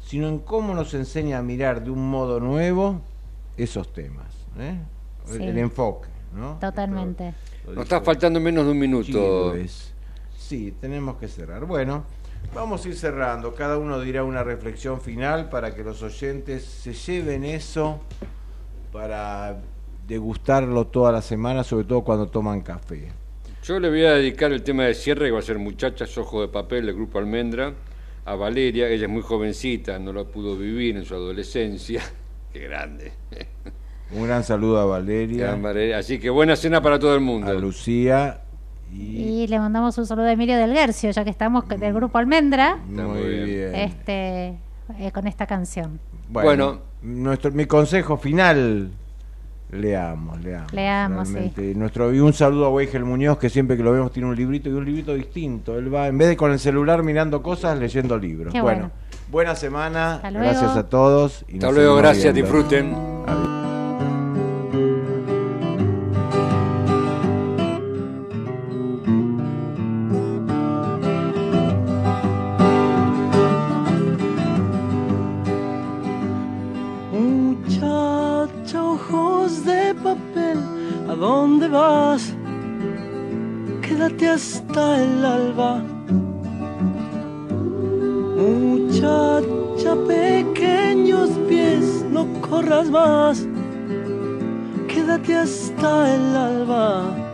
sino en cómo nos enseña a mirar de un modo nuevo esos temas. ¿eh? El, Sí. el enfoque, ¿no? totalmente. Esto Nos está faltando menos de un minuto. Chiles. Sí, tenemos que cerrar. Bueno, vamos a ir cerrando. Cada uno dirá una reflexión final para que los oyentes se lleven eso para degustarlo toda la semana, sobre todo cuando toman café. Yo le voy a dedicar el tema de cierre, que va a ser Muchachas Ojo de Papel del Grupo Almendra, a Valeria. Ella es muy jovencita, no lo pudo vivir en su adolescencia. Qué grande. Un gran saludo a Valeria. Así que buena cena para todo el a mundo. Lucía y... Y le mandamos un saludo a Emilio del Guercio, ya que estamos del grupo Almendra, Muy bien. este, eh, con esta canción. Bueno. nuestro, mi consejo final, leamos, leamos. Leamos, sí. Nuestro, y un saludo a Weigel Muñoz, que siempre que lo vemos tiene un librito y un librito distinto. Él va, en vez de con el celular mirando cosas, leyendo libros. Qué bueno, bueno. buena semana, Hasta luego. gracias a todos. y Hasta luego, gracias, viendo. disfruten. Adiós. Hasta el alba. Muchacha, pequeños pies, no corras más. Quédate hasta el alba.